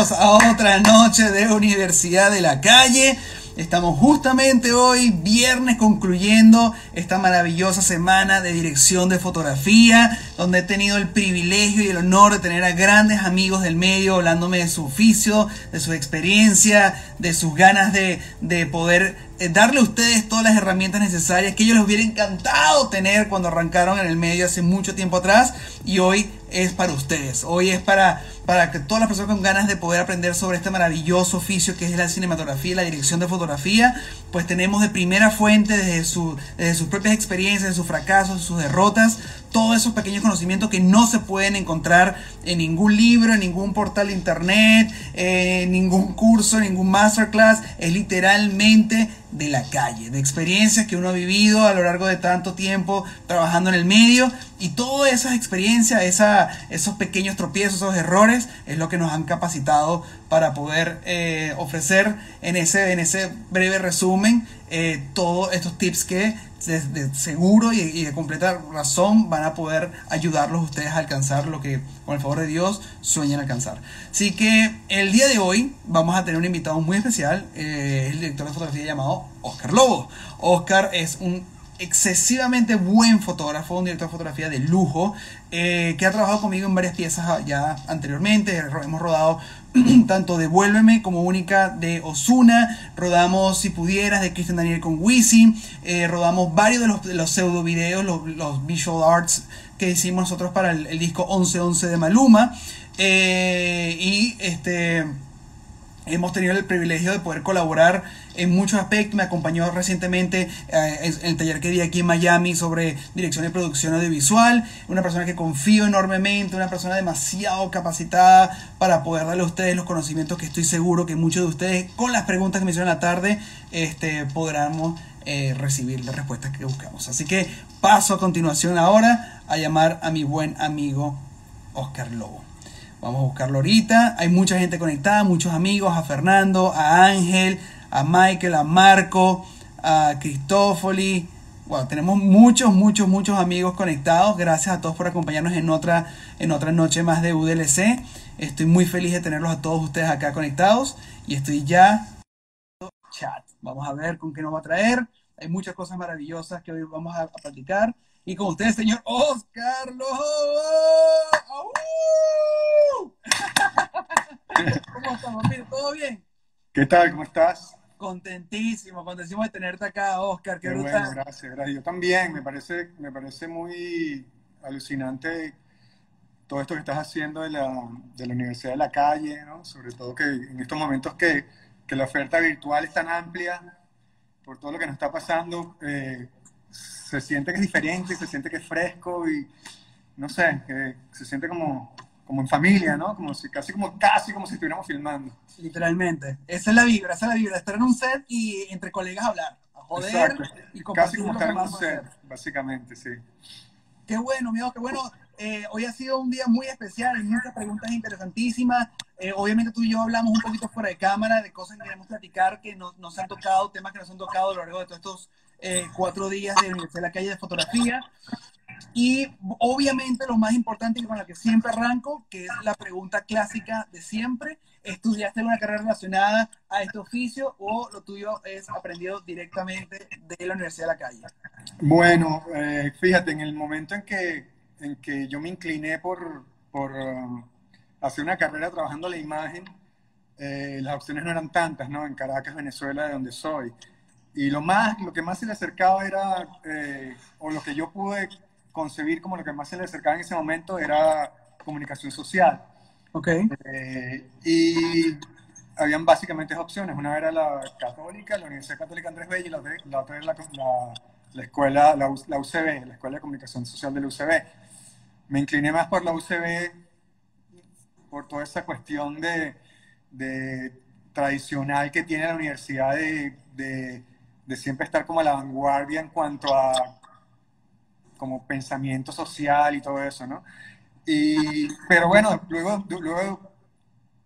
a otra noche de Universidad de la Calle. Estamos justamente hoy, viernes, concluyendo esta maravillosa semana de dirección de fotografía, donde he tenido el privilegio y el honor de tener a grandes amigos del medio hablándome de su oficio, de su experiencia, de sus ganas de, de poder eh, darle a ustedes todas las herramientas necesarias que ellos les hubiera encantado tener cuando arrancaron en el medio hace mucho tiempo atrás y hoy es para ustedes. Hoy es para, para que todas las personas con ganas de poder aprender sobre este maravilloso oficio que es la cinematografía la dirección de fotografía, pues tenemos de primera fuente desde, su, desde sus propias experiencias, de sus fracasos, sus derrotas, todos esos pequeños conocimientos que no se pueden encontrar en ningún libro, en ningún portal de internet, en ningún curso, en ningún masterclass. Es literalmente de la calle, de experiencias que uno ha vivido a lo largo de tanto tiempo trabajando en el medio y todas esas experiencias, esa, esos pequeños tropiezos, esos errores, es lo que nos han capacitado para poder eh, ofrecer en ese, en ese breve resumen eh, todos estos tips que de, seguro y, de completa razón van a poder ayudarlos ustedes a alcanzar lo que con el favor de Dios sueñan alcanzar. Así que el día de hoy vamos a tener un invitado muy especial, eh, el director de fotografía llamado Oscar Lobo. Oscar es un excesivamente buen fotógrafo, un director de fotografía de lujo, eh, que ha trabajado conmigo en varias piezas ya anteriormente. Hemos rodado tanto Devuélveme como Única de Osuna, rodamos Si Pudieras de Christian Daniel con Wisin, eh, rodamos varios de los, los pseudo videos, los, visual arts que hicimos nosotros para el, disco 1111 de Maluma. Eh, y este hemos tenido el privilegio de poder colaborar en muchos aspectos. Me acompañó recientemente eh, en el taller que di aquí en Miami sobre dirección y producción audiovisual. Una persona que confío enormemente, una persona demasiado capacitada para poder darle a ustedes los conocimientos que estoy seguro que muchos de ustedes, con las preguntas que me hicieron en la tarde, este, podrán eh, recibir las respuestas que buscamos. Así que paso a continuación ahora a llamar a mi buen amigo Oscar Lobo. Vamos a buscarlo ahorita. Hay mucha gente conectada, muchos amigos, a Fernando, a Ángel, a Michael, a Marco, a Cristófoli. Bueno, tenemos muchos, muchos, muchos amigos conectados. Gracias a todos por acompañarnos en otra, en otra noche más de UDLC. Estoy muy feliz de tenerlos a todos ustedes acá conectados. Y estoy ya chat. Vamos a ver con qué nos va a traer. Hay muchas cosas maravillosas que hoy vamos a, platicar. Y con ustedes, señor Oscar Lobo. ¿Cómo estamos? ¿Todo bien? ¿Qué tal? ¿Cómo estás? Contentísimo, contentísimo de tenerte acá, Oscar. Qué, bueno, gracias, gracias. Yo también, me parece, me parece muy alucinante todo esto que estás haciendo de la, de la Universidad de la Calle, ¿no? Sobre todo que en estos momentos que, que, la oferta virtual es tan amplia, por todo lo que nos está pasando, eh, se siente que es diferente, se siente que es fresco y, no sé, que se siente como, como en familia, ¿no? Como si, casi, como, casi como si estuviéramos filmando. Literalmente. Esa es la vibra, esa es la vibra. Estar en un set y entre colegas hablar, a joder y Casi como estar en un set, básicamente, sí. Qué bueno, amigo, qué bueno. Eh, hoy ha sido un día muy especial, hay muchas preguntas interesantísimas. Eh, obviamente tú y yo hablamos un poquito fuera de cámara de cosas que queremos platicar que nos, nos han tocado, temas que nos han tocado a lo largo de todos estos eh, cuatro días de de la Calle de Fotografía. Y obviamente lo más importante y con la que siempre arranco, que es la pregunta clásica de siempre, ¿estudiaste una carrera relacionada a este oficio o lo tuyo es aprendido directamente de la Universidad de la Calle? Bueno, eh, fíjate, en el momento en que, en que yo me incliné por, por um, hacer una carrera trabajando la imagen, eh, las opciones no eran tantas, ¿no? En Caracas, Venezuela, de donde soy. Y lo, más, lo que más se le acercaba era, eh, o lo que yo pude concebir como lo que más se le acercaba en ese momento era comunicación social. Ok. Eh, y habían básicamente dos opciones. Una era la católica, la Universidad Católica Andrés Bello, y la, otra era la, la, escuela, la, UCB, la Escuela de Comunicación Social de la UCB. Me incliné más por la UCB por toda esa cuestión de, de tradicional que tiene la universidad de, de, siempre estar como a la vanguardia en cuanto a como pensamiento social y todo eso, ¿no? Y, pero bueno, luego, luego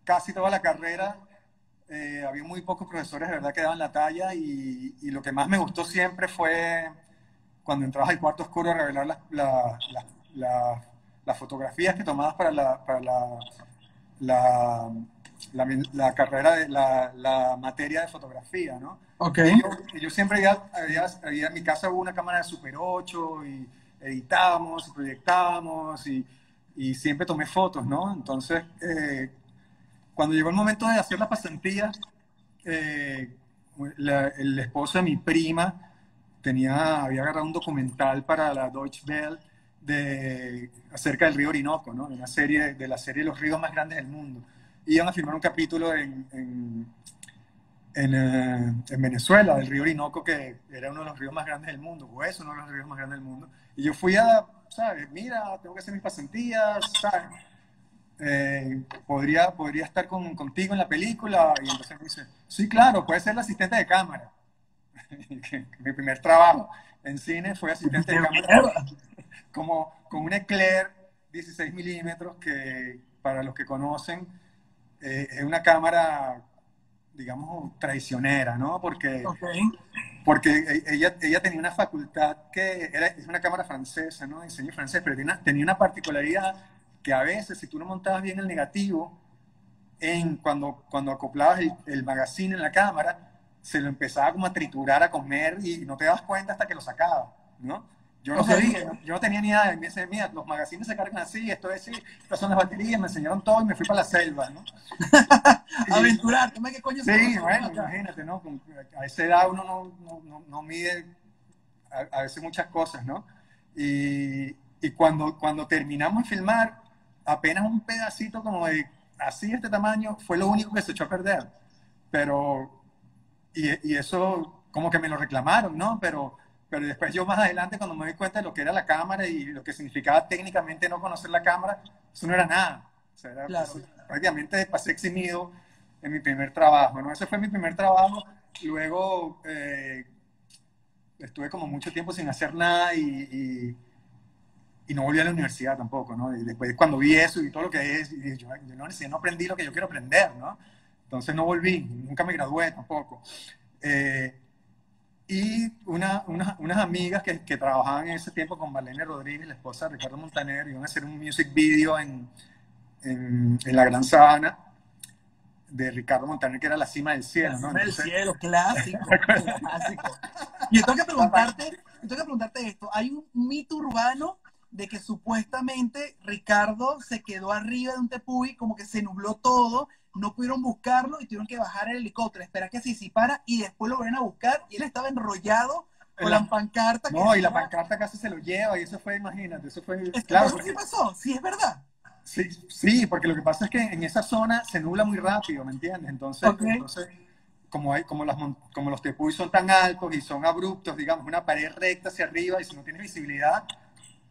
casi toda la carrera eh, había muy pocos profesores de verdad que daban la talla y, y, lo que más me gustó siempre fue cuando entrabas al cuarto oscuro a revelar las fotografías que tomabas para, la, para, la, la, la, carrera, de, la, la, materia de fotografía, ¿no? Ok. yo, yo, siempre había, había, en mi casa hubo una cámara de Super 8 y editábamos y proyectábamos y, y siempre tomé fotos, ¿no? Entonces, eh, cuando llegó el momento de hacer la pasantía, eh, el esposo de mi prima tenía, había agarrado un documental para la Deutsche Welle de, acerca del río Orinoco, ¿no? de, una serie, de la serie los ríos más grandes del mundo. Iban a filmar un capítulo en, en, en, eh, en, Venezuela, del río Orinoco, que era uno de los ríos más grandes del mundo, o es uno de los ríos más grandes del mundo. Y yo fui a, ¿sabes? Mira, tengo que hacer mis pasantías, ¿sabes? Eh, podría, podría estar con, contigo en la película. Y entonces me dice, sí, claro, puede ser la asistente de cámara. Mi primer trabajo en cine fue asistente de cámara como con un Eclair 16 milímetros que para los que conocen eh, es una cámara digamos traicionera, ¿no? Porque, porque e, ella, ella tenía una facultad que era, es una cámara francesa, ¿no? Diseño francés, pero tenía, tenía una particularidad que a veces si tú no montabas bien el negativo, en, cuando, cuando acoplabas el, el magazine en la cámara, se lo empezaba como a triturar, a comer y no te das cuenta hasta que lo sacaba, ¿no? Yo no sabía, yo no tenía ni idea. Me dice, mira, los magazines se cargan así, esto es así, estas son las baterías, me enseñaron todo y me fui para la selva, ¿no? Aventurar, ¿tú me qué coño Sí, bueno, imagínate, ¿no? A esa edad uno no, no, no, mide a, a, veces muchas cosas, ¿no? Y, y, cuando, cuando terminamos de filmar, apenas un pedacito como de así este tamaño fue lo único que se echó a perder. Pero, y, y eso como que me lo reclamaron, ¿no? Pero pero después yo más adelante cuando me di cuenta de lo que era la cámara y lo que significaba técnicamente no conocer la cámara, eso no era nada. O sea, era, claro. pues, prácticamente pasé eximido en mi primer trabajo, ¿no? Ese fue mi primer trabajo. Luego eh, estuve como mucho tiempo sin hacer nada y, y, y, no volví a la universidad tampoco, ¿no? Y después cuando vi eso y todo lo que es, y yo, yo no, no aprendí lo que yo quiero aprender, ¿no? Entonces no volví, nunca me gradué tampoco. Eh, y una, una, unas amigas que, que, trabajaban en ese tiempo con Marlene Rodríguez, la esposa de Ricardo Montaner, iban a hacer un music video en, en, en la Gran Sabana de Ricardo Montaner, que era La Cima del Cielo. La Cima del Cielo, clásico, clásico. Y tengo que preguntarte, tengo que preguntarte esto, hay un mito urbano de que supuestamente Ricardo se quedó arriba de un tepuy, como que se nubló todo, no pudieron buscarlo y tuvieron que bajar el helicóptero, esperar que se disipara y después lo vuelven a buscar y él estaba enrollado con la, la pancarta. No, y la pancarta casi se lo lleva y eso fue, imagínate, eso fue... Es claro, porque, ¿Qué pasó? Sí, es verdad. Sí, sí, porque lo que pasa es que en esa zona se nubla muy rápido, ¿me entiendes? Entonces, okay. entonces como, hay, como, las, como los tepuy son tan altos y son abruptos, digamos, una pared recta hacia arriba y si no tienes visibilidad,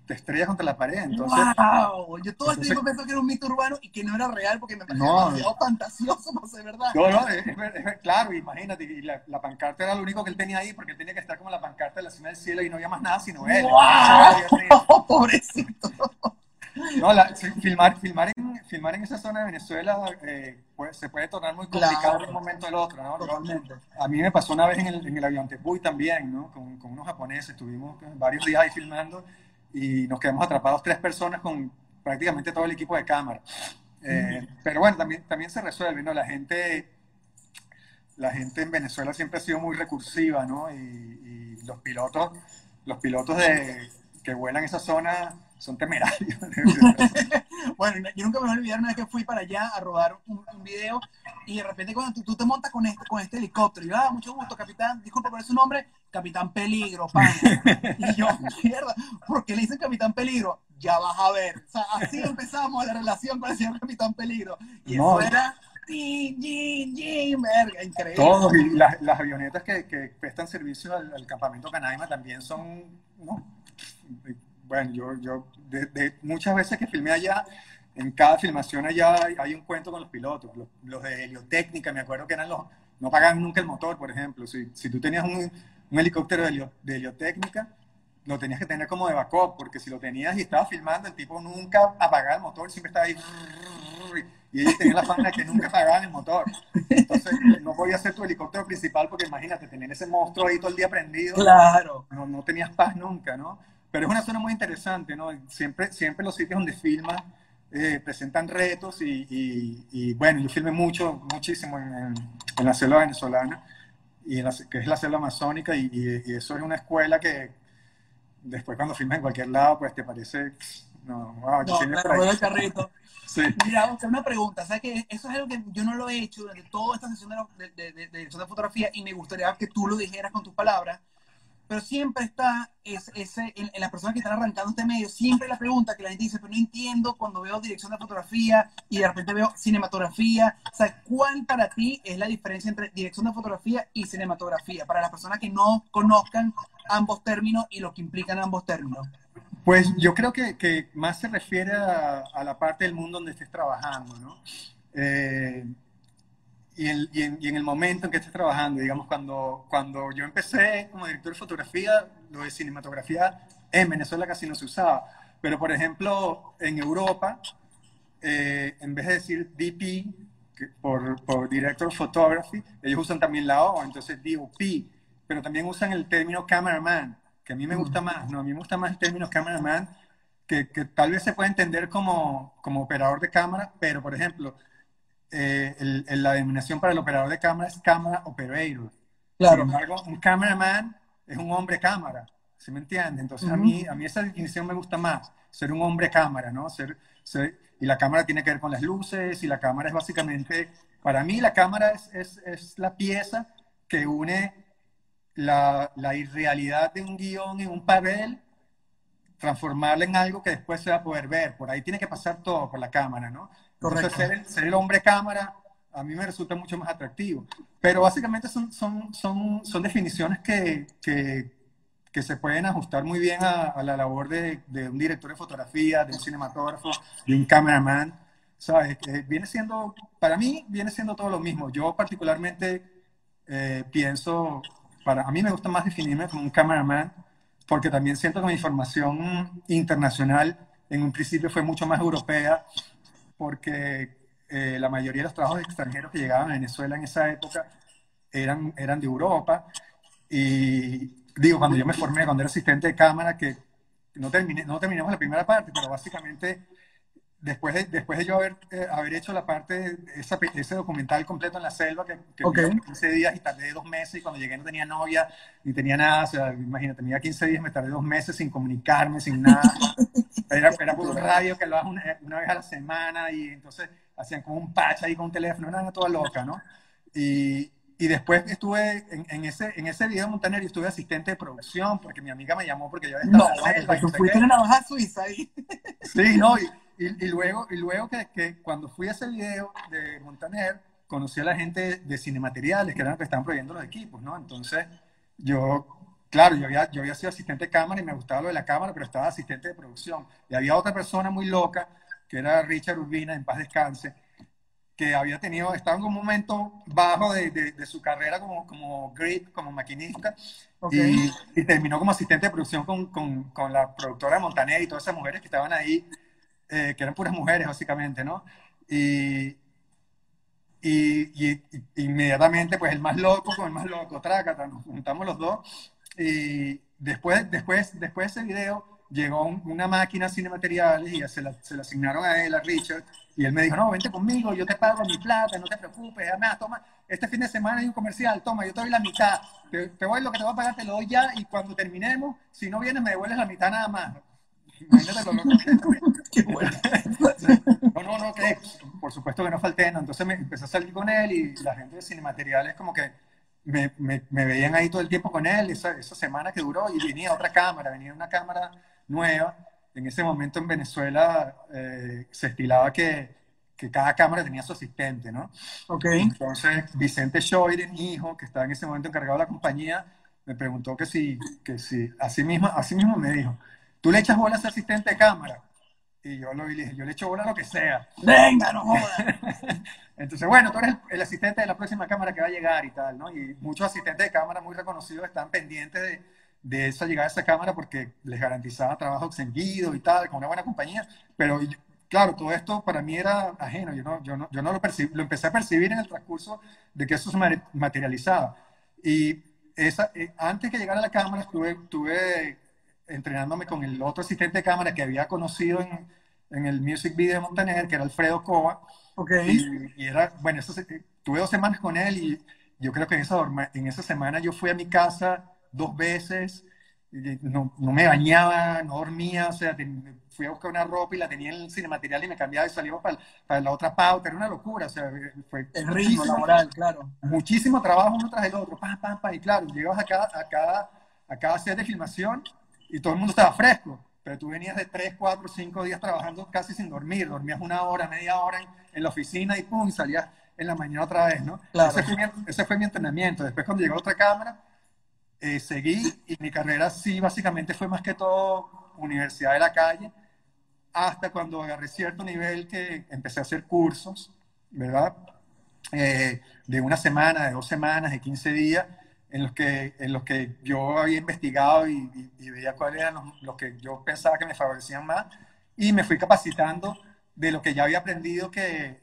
te estrellas contra la pared. Entonces, ¡Wow! Yo todo el tiempo pensé que era un mito urbano y que no era real porque me parecía no, demasiado fantasioso para ser verdad. No, no, es, es, es, claro, imagínate, y la, la, pancarta era lo único que él tenía ahí porque él tenía que estar como la pancarta de la cima del cielo y no había más nada sino él. ¡Wow! Pobrecito. No, la, filmar, filmar, en, filmar en esa zona de Venezuela eh, se puede tornar muy complicado Claro. de un momento al otro, ¿no? Totalmente. A mí me pasó una vez en el, en el avión Tepuy también, ¿no? Con, con unos japoneses, estuvimos varios días ahí filmando y nos quedamos atrapados tres personas con prácticamente todo el equipo de cámara. Eh, pero bueno, también, también se resuelve, ¿no? La gente, la gente en Venezuela siempre ha sido muy recursiva, ¿no? Y, y los pilotos, los pilotos de, que vuelan esa zona son temerarios. bueno, yo nunca me voy a olvidar una vez que fui para allá a rodar un, un video y de repente cuando tú, tú, te montas con este, con este helicóptero, y yo, ah, mucho gusto, capitán, disculpa por su nombre, Capitán Peligro, pan. y yo, mierda, ¿por qué le dicen Capitán Peligro? Ya vas a ver. O sea, así empezamos la relación con el señor Capitán Peligro. Y No. eso era, verga, increíble. Todos, y las, las avionetas que, que prestan servicio al, al campamento Canaima también son, ¿no? Bueno, yo, yo de, de muchas veces que filmé allá, en cada filmación allá hay, hay un cuento con los pilotos, los, los, de heliotécnica, me acuerdo que eran los, no pagaban nunca el motor, por ejemplo, si, si tú tenías un, un helicóptero de, helio, de, heliotécnica, lo tenías que tener como de backup, porque si lo tenías y estabas filmando, el tipo nunca apagaba el motor, siempre estaba ahí, y ellos tenían la fama de que nunca apagaban el motor. Entonces, no podía ser tu helicóptero principal, porque imagínate, tener ese monstruo ahí todo el día prendido, Claro. no, no tenías paz nunca, ¿no? Pero es una zona muy interesante, ¿no? Siempre, siempre los sitios donde filmas eh, presentan retos y, bueno, yo filmé mucho, muchísimo en, la selva venezolana, y que es la selva amazónica, y, eso es una escuela que después cuando filmas en cualquier lado, pues te parece, no, wow, no, claro, el carrito. Sí. Mira, una pregunta, ¿sabes que Eso es algo que yo no lo he hecho durante toda esta sesión de, de, de, de, de fotografía y me gustaría que tú lo dijeras con tus palabras pero siempre está ese, en, las personas que están arrancando este medio, siempre la pregunta que la gente dice, pero no entiendo cuando veo dirección de fotografía y de repente veo cinematografía. O sea, ¿cuál para ti es la diferencia entre dirección de fotografía y cinematografía? Para las personas que no conozcan ambos términos y lo que implican ambos términos. Pues yo creo que, más se refiere a, a, la parte del mundo donde estés trabajando, ¿no? Eh, y, en, el momento en que estés trabajando, digamos, cuando, cuando yo empecé como director de fotografía, lo de cinematografía en Venezuela casi no se usaba. Pero, por ejemplo, en Europa, eh, en vez de decir DP, por, por Director of Photography, ellos usan también la O, entonces DOP, pero también usan el término cameraman, que a mí me gusta mm. más, ¿no? A mí me gusta más el término cameraman, que, que tal vez se puede entender como, como operador de cámara, pero, por ejemplo, eh, la denominación para el operador de cámara es cámara operator. Claro. Sin embargo, un cameraman es un hombre cámara, ¿se me entiende? Entonces, a, mí, a mí esa definición me gusta más, ser un hombre cámara, ¿no? Ser, y la cámara tiene que ver con las luces, y la cámara es básicamente, para mí la cámara es, es, es la pieza que une la, la, irrealidad de un guion en un papel, transformarla en algo que después se va a poder ver. Por ahí tiene que pasar todo por la cámara, ¿no? Entonces, ser el, hombre cámara a mí me resulta mucho más atractivo. Pero básicamente son, son, son, son definiciones que, que, que se pueden ajustar muy bien a, la labor de, de, un director de fotografía, de un cinematógrafo, de un cameraman. ¿Sabes? viene siendo, para mí, viene siendo todo lo mismo. Yo particularmente eh, pienso, para, a mí me gusta más definirme como un cameraman, porque también siento que mi formación internacional en un principio fue mucho más europea porque eh, la mayoría de los trabajos extranjeros que llegaban a Venezuela en esa época eran, eran de Europa. Y digo, cuando yo me formé, cuando era asistente de cámara, que no, terminé, no terminamos la primera parte, pero básicamente después de, después de yo haber, eh, haber hecho la parte, de ese documental completo en la selva, que, que okay. 15 días y tardé dos meses, y cuando llegué no tenía novia, ni tenía nada, o sea, imagínate, tenía 15 días, me tardé dos meses sin comunicarme, sin nada. Era, era por radio que lo hagas una, una, vez a la semana, y entonces hacían como un patch ahí con un teléfono, una toda loca, ¿no? Y, y después estuve en, en, ese, en ese video Montaner y estuve asistente de producción porque mi amiga me llamó porque yo estaba no, en la selva. No, fuiste suiza ahí. Sí, no, y, y, luego, y luego que, que, cuando fui a ese video de Montaner, conocí a la gente de Cinemateriales, que eran los que estaban proveyendo los equipos, ¿no? Entonces, yo, claro, yo había, yo había sido asistente de cámara y me gustaba lo de la cámara, pero estaba asistente de producción. Y había otra persona muy loca, que era Richard Urbina, en paz descanse, que había tenido, estaba en un momento bajo de, de, su carrera como, como grip, como maquinista, y, y, terminó como asistente de producción con, con, con la productora Montaner y todas esas mujeres que estaban ahí eh, que eran puras mujeres básicamente, ¿no? Y, y, inmediatamente, pues el más loco con el más loco, trácata, nos juntamos los dos. Y después, después, después de ese video, llegó una máquina cinemateriales y se la, se la, asignaron a él, a Richard, y él me dijo, no, vente conmigo, yo te pago mi plata, no te preocupes, además, toma, este fin de semana hay un comercial, toma, yo te doy la mitad, te, te voy, lo que te voy a pagar te lo doy ya, y cuando terminemos, si no vienes me devuelves la mitad nada más. No, no, no, que por supuesto que no falté, ¿no? Entonces me empecé a salir con él y la gente de Cinemateriales como que me, me, me veían ahí todo el tiempo con él, esa, esa semana que duró, y venía otra cámara, venía una cámara nueva. En ese momento en Venezuela eh, se estilaba que, que, cada cámara tenía su asistente, ¿no? Ok. Entonces Vicente mi hijo, que estaba en ese momento encargado de la compañía, me preguntó que si, que si, así mismo, así mismo me dijo, ¿Tú le echas bola a ese asistente de cámara? Y yo lo dije, yo le echo bola a lo que sea. Venga, no jodas. Entonces, bueno, tú eres el, asistente de la próxima cámara que va a llegar y tal, ¿no? Y muchos asistentes de cámara muy reconocidos están pendientes de, de esa llegada a esa cámara porque les garantizaba trabajo extendido y tal, con una buena compañía. Pero, claro, todo esto para mí era ajeno. Yo no, yo no, yo no lo, percibí, lo empecé a percibir en el transcurso de que eso se materializaba. Y esa, eh, antes que llegara a la cámara, estuve, tuve entrenándome con el otro asistente de cámara que había conocido en, en el music video de Montaner, que era Alfredo Cova. Ok. Y, y era, bueno, eso se- tuve dos semanas con él y yo creo que en esa, en esa semana yo fui a mi casa dos veces, y no, no me bañaba, no dormía, o sea, ten- fui a buscar una ropa y la tenía en el cinematerial y me cambiaba y salíamos para, para la otra pauta, era una locura, o sea, fue El ritmo laboral, claro. muchísimo trabajo uno tras el otro, pam, pam, pam, y claro, llegabas a cada, a cada, a cada set de filmación y todo el mundo estaba fresco, pero tú venías de 3, 4, 5 días trabajando casi sin dormir, dormías una hora, media hora en, en la oficina y pum, y salías en la mañana otra vez, ¿no? Claro. Ese, fue mi, ese fue mi entrenamiento. Después cuando llegó otra cámara, eh, seguí y mi carrera sí, básicamente fue más que todo universidad de la calle, hasta cuando agarré cierto nivel que empecé a hacer cursos, ¿verdad? Eh, de una semana, de dos semanas, de 15 días, en los que, en los que yo había investigado y, y- y veía cuáles eran los, los que yo pensaba que me favorecían más, y me fui capacitando de lo que ya había aprendido que,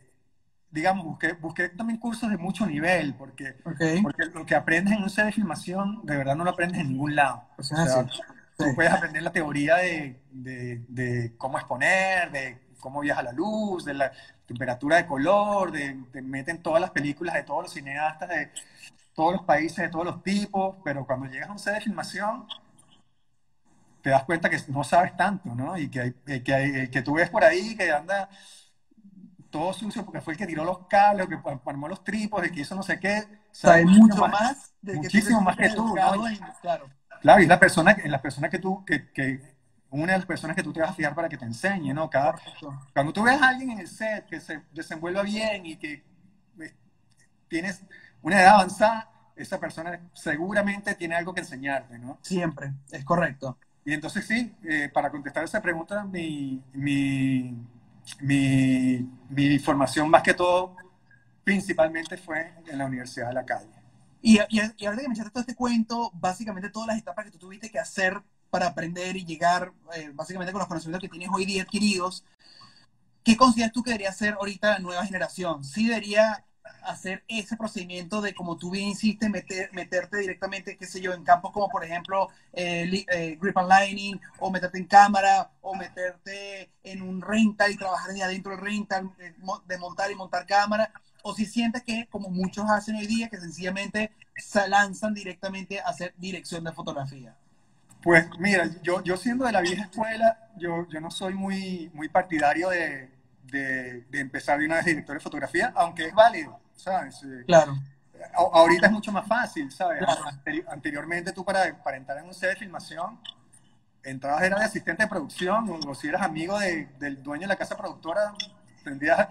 digamos, busqué, busqué también cursos de mucho nivel, porque, Ok. porque lo que aprendes en un set de filmación, de verdad no lo aprendes en ningún lado. O sea, sí. Tú Sí. puedes aprender la teoría de, de- de cómo exponer, de cómo viaja la luz, de la temperatura de color, de, te meten todas las películas de todos los cineastas, de todos los países, de todos los tipos, pero cuando llegas a un set de filmación, te das cuenta que no sabes tanto, ¿no? Y que, hay- eh, que, hay- que tú ves por ahí que anda todo sucio porque fue el que tiró los cables, que armó los tripos, el que hizo no sé qué. Sabe mucho más de muchísimo más que tú, ¿no? Claro. Claro, y la persona, que- la persona que tú, que, que una de las personas que tú te vas a fijar para que te enseñe, ¿no? Cada, cuando tú ves a alguien en el set que se desenvuelva bien y que eh, tienes una edad avanzada, esa persona seguramente tiene algo que enseñarte, ¿no? Siempre, es correcto. Y entonces sí, eh, para contestar esa pregunta, mi, mi, mi, mi formación más que todo, principalmente fue en la Universidad de la Calle. Y, y, y ahora que me echaste todo este cuento, básicamente todas las etapas que tú tuviste que hacer para aprender y llegar, eh, básicamente con los conocimientos que tienes hoy día adquiridos, ¿qué consideras tú que debería hacer ahorita la nueva generación? ¿Sí debería hacer ese procedimiento de, como tú bien hiciste, meter, meterte directamente, qué sé yo, en campos como, por ejemplo, eh, eh, grip and lining, o meterte en cámara, o meterte en un rental y trabajar desde adentro del rental, eh, de montar y montar cámara? o si sientes que, como muchos hacen hoy día, que sencillamente se lanzan directamente a hacer dirección de fotografía. Pues mira, yo, yo siendo de la vieja escuela, yo, yo no soy muy, muy partidario de, de, de empezar de una vez director de fotografía, aunque es válido, ¿sabes? Eh, Claro, a- ahorita es mucho más fácil, ¿sabes? Claro. Anteri- anteriormente tú para, para entrar en un set de filmación, entrabas era de asistente de producción, o, o si eras amigo de- del dueño de la casa productora, tendrías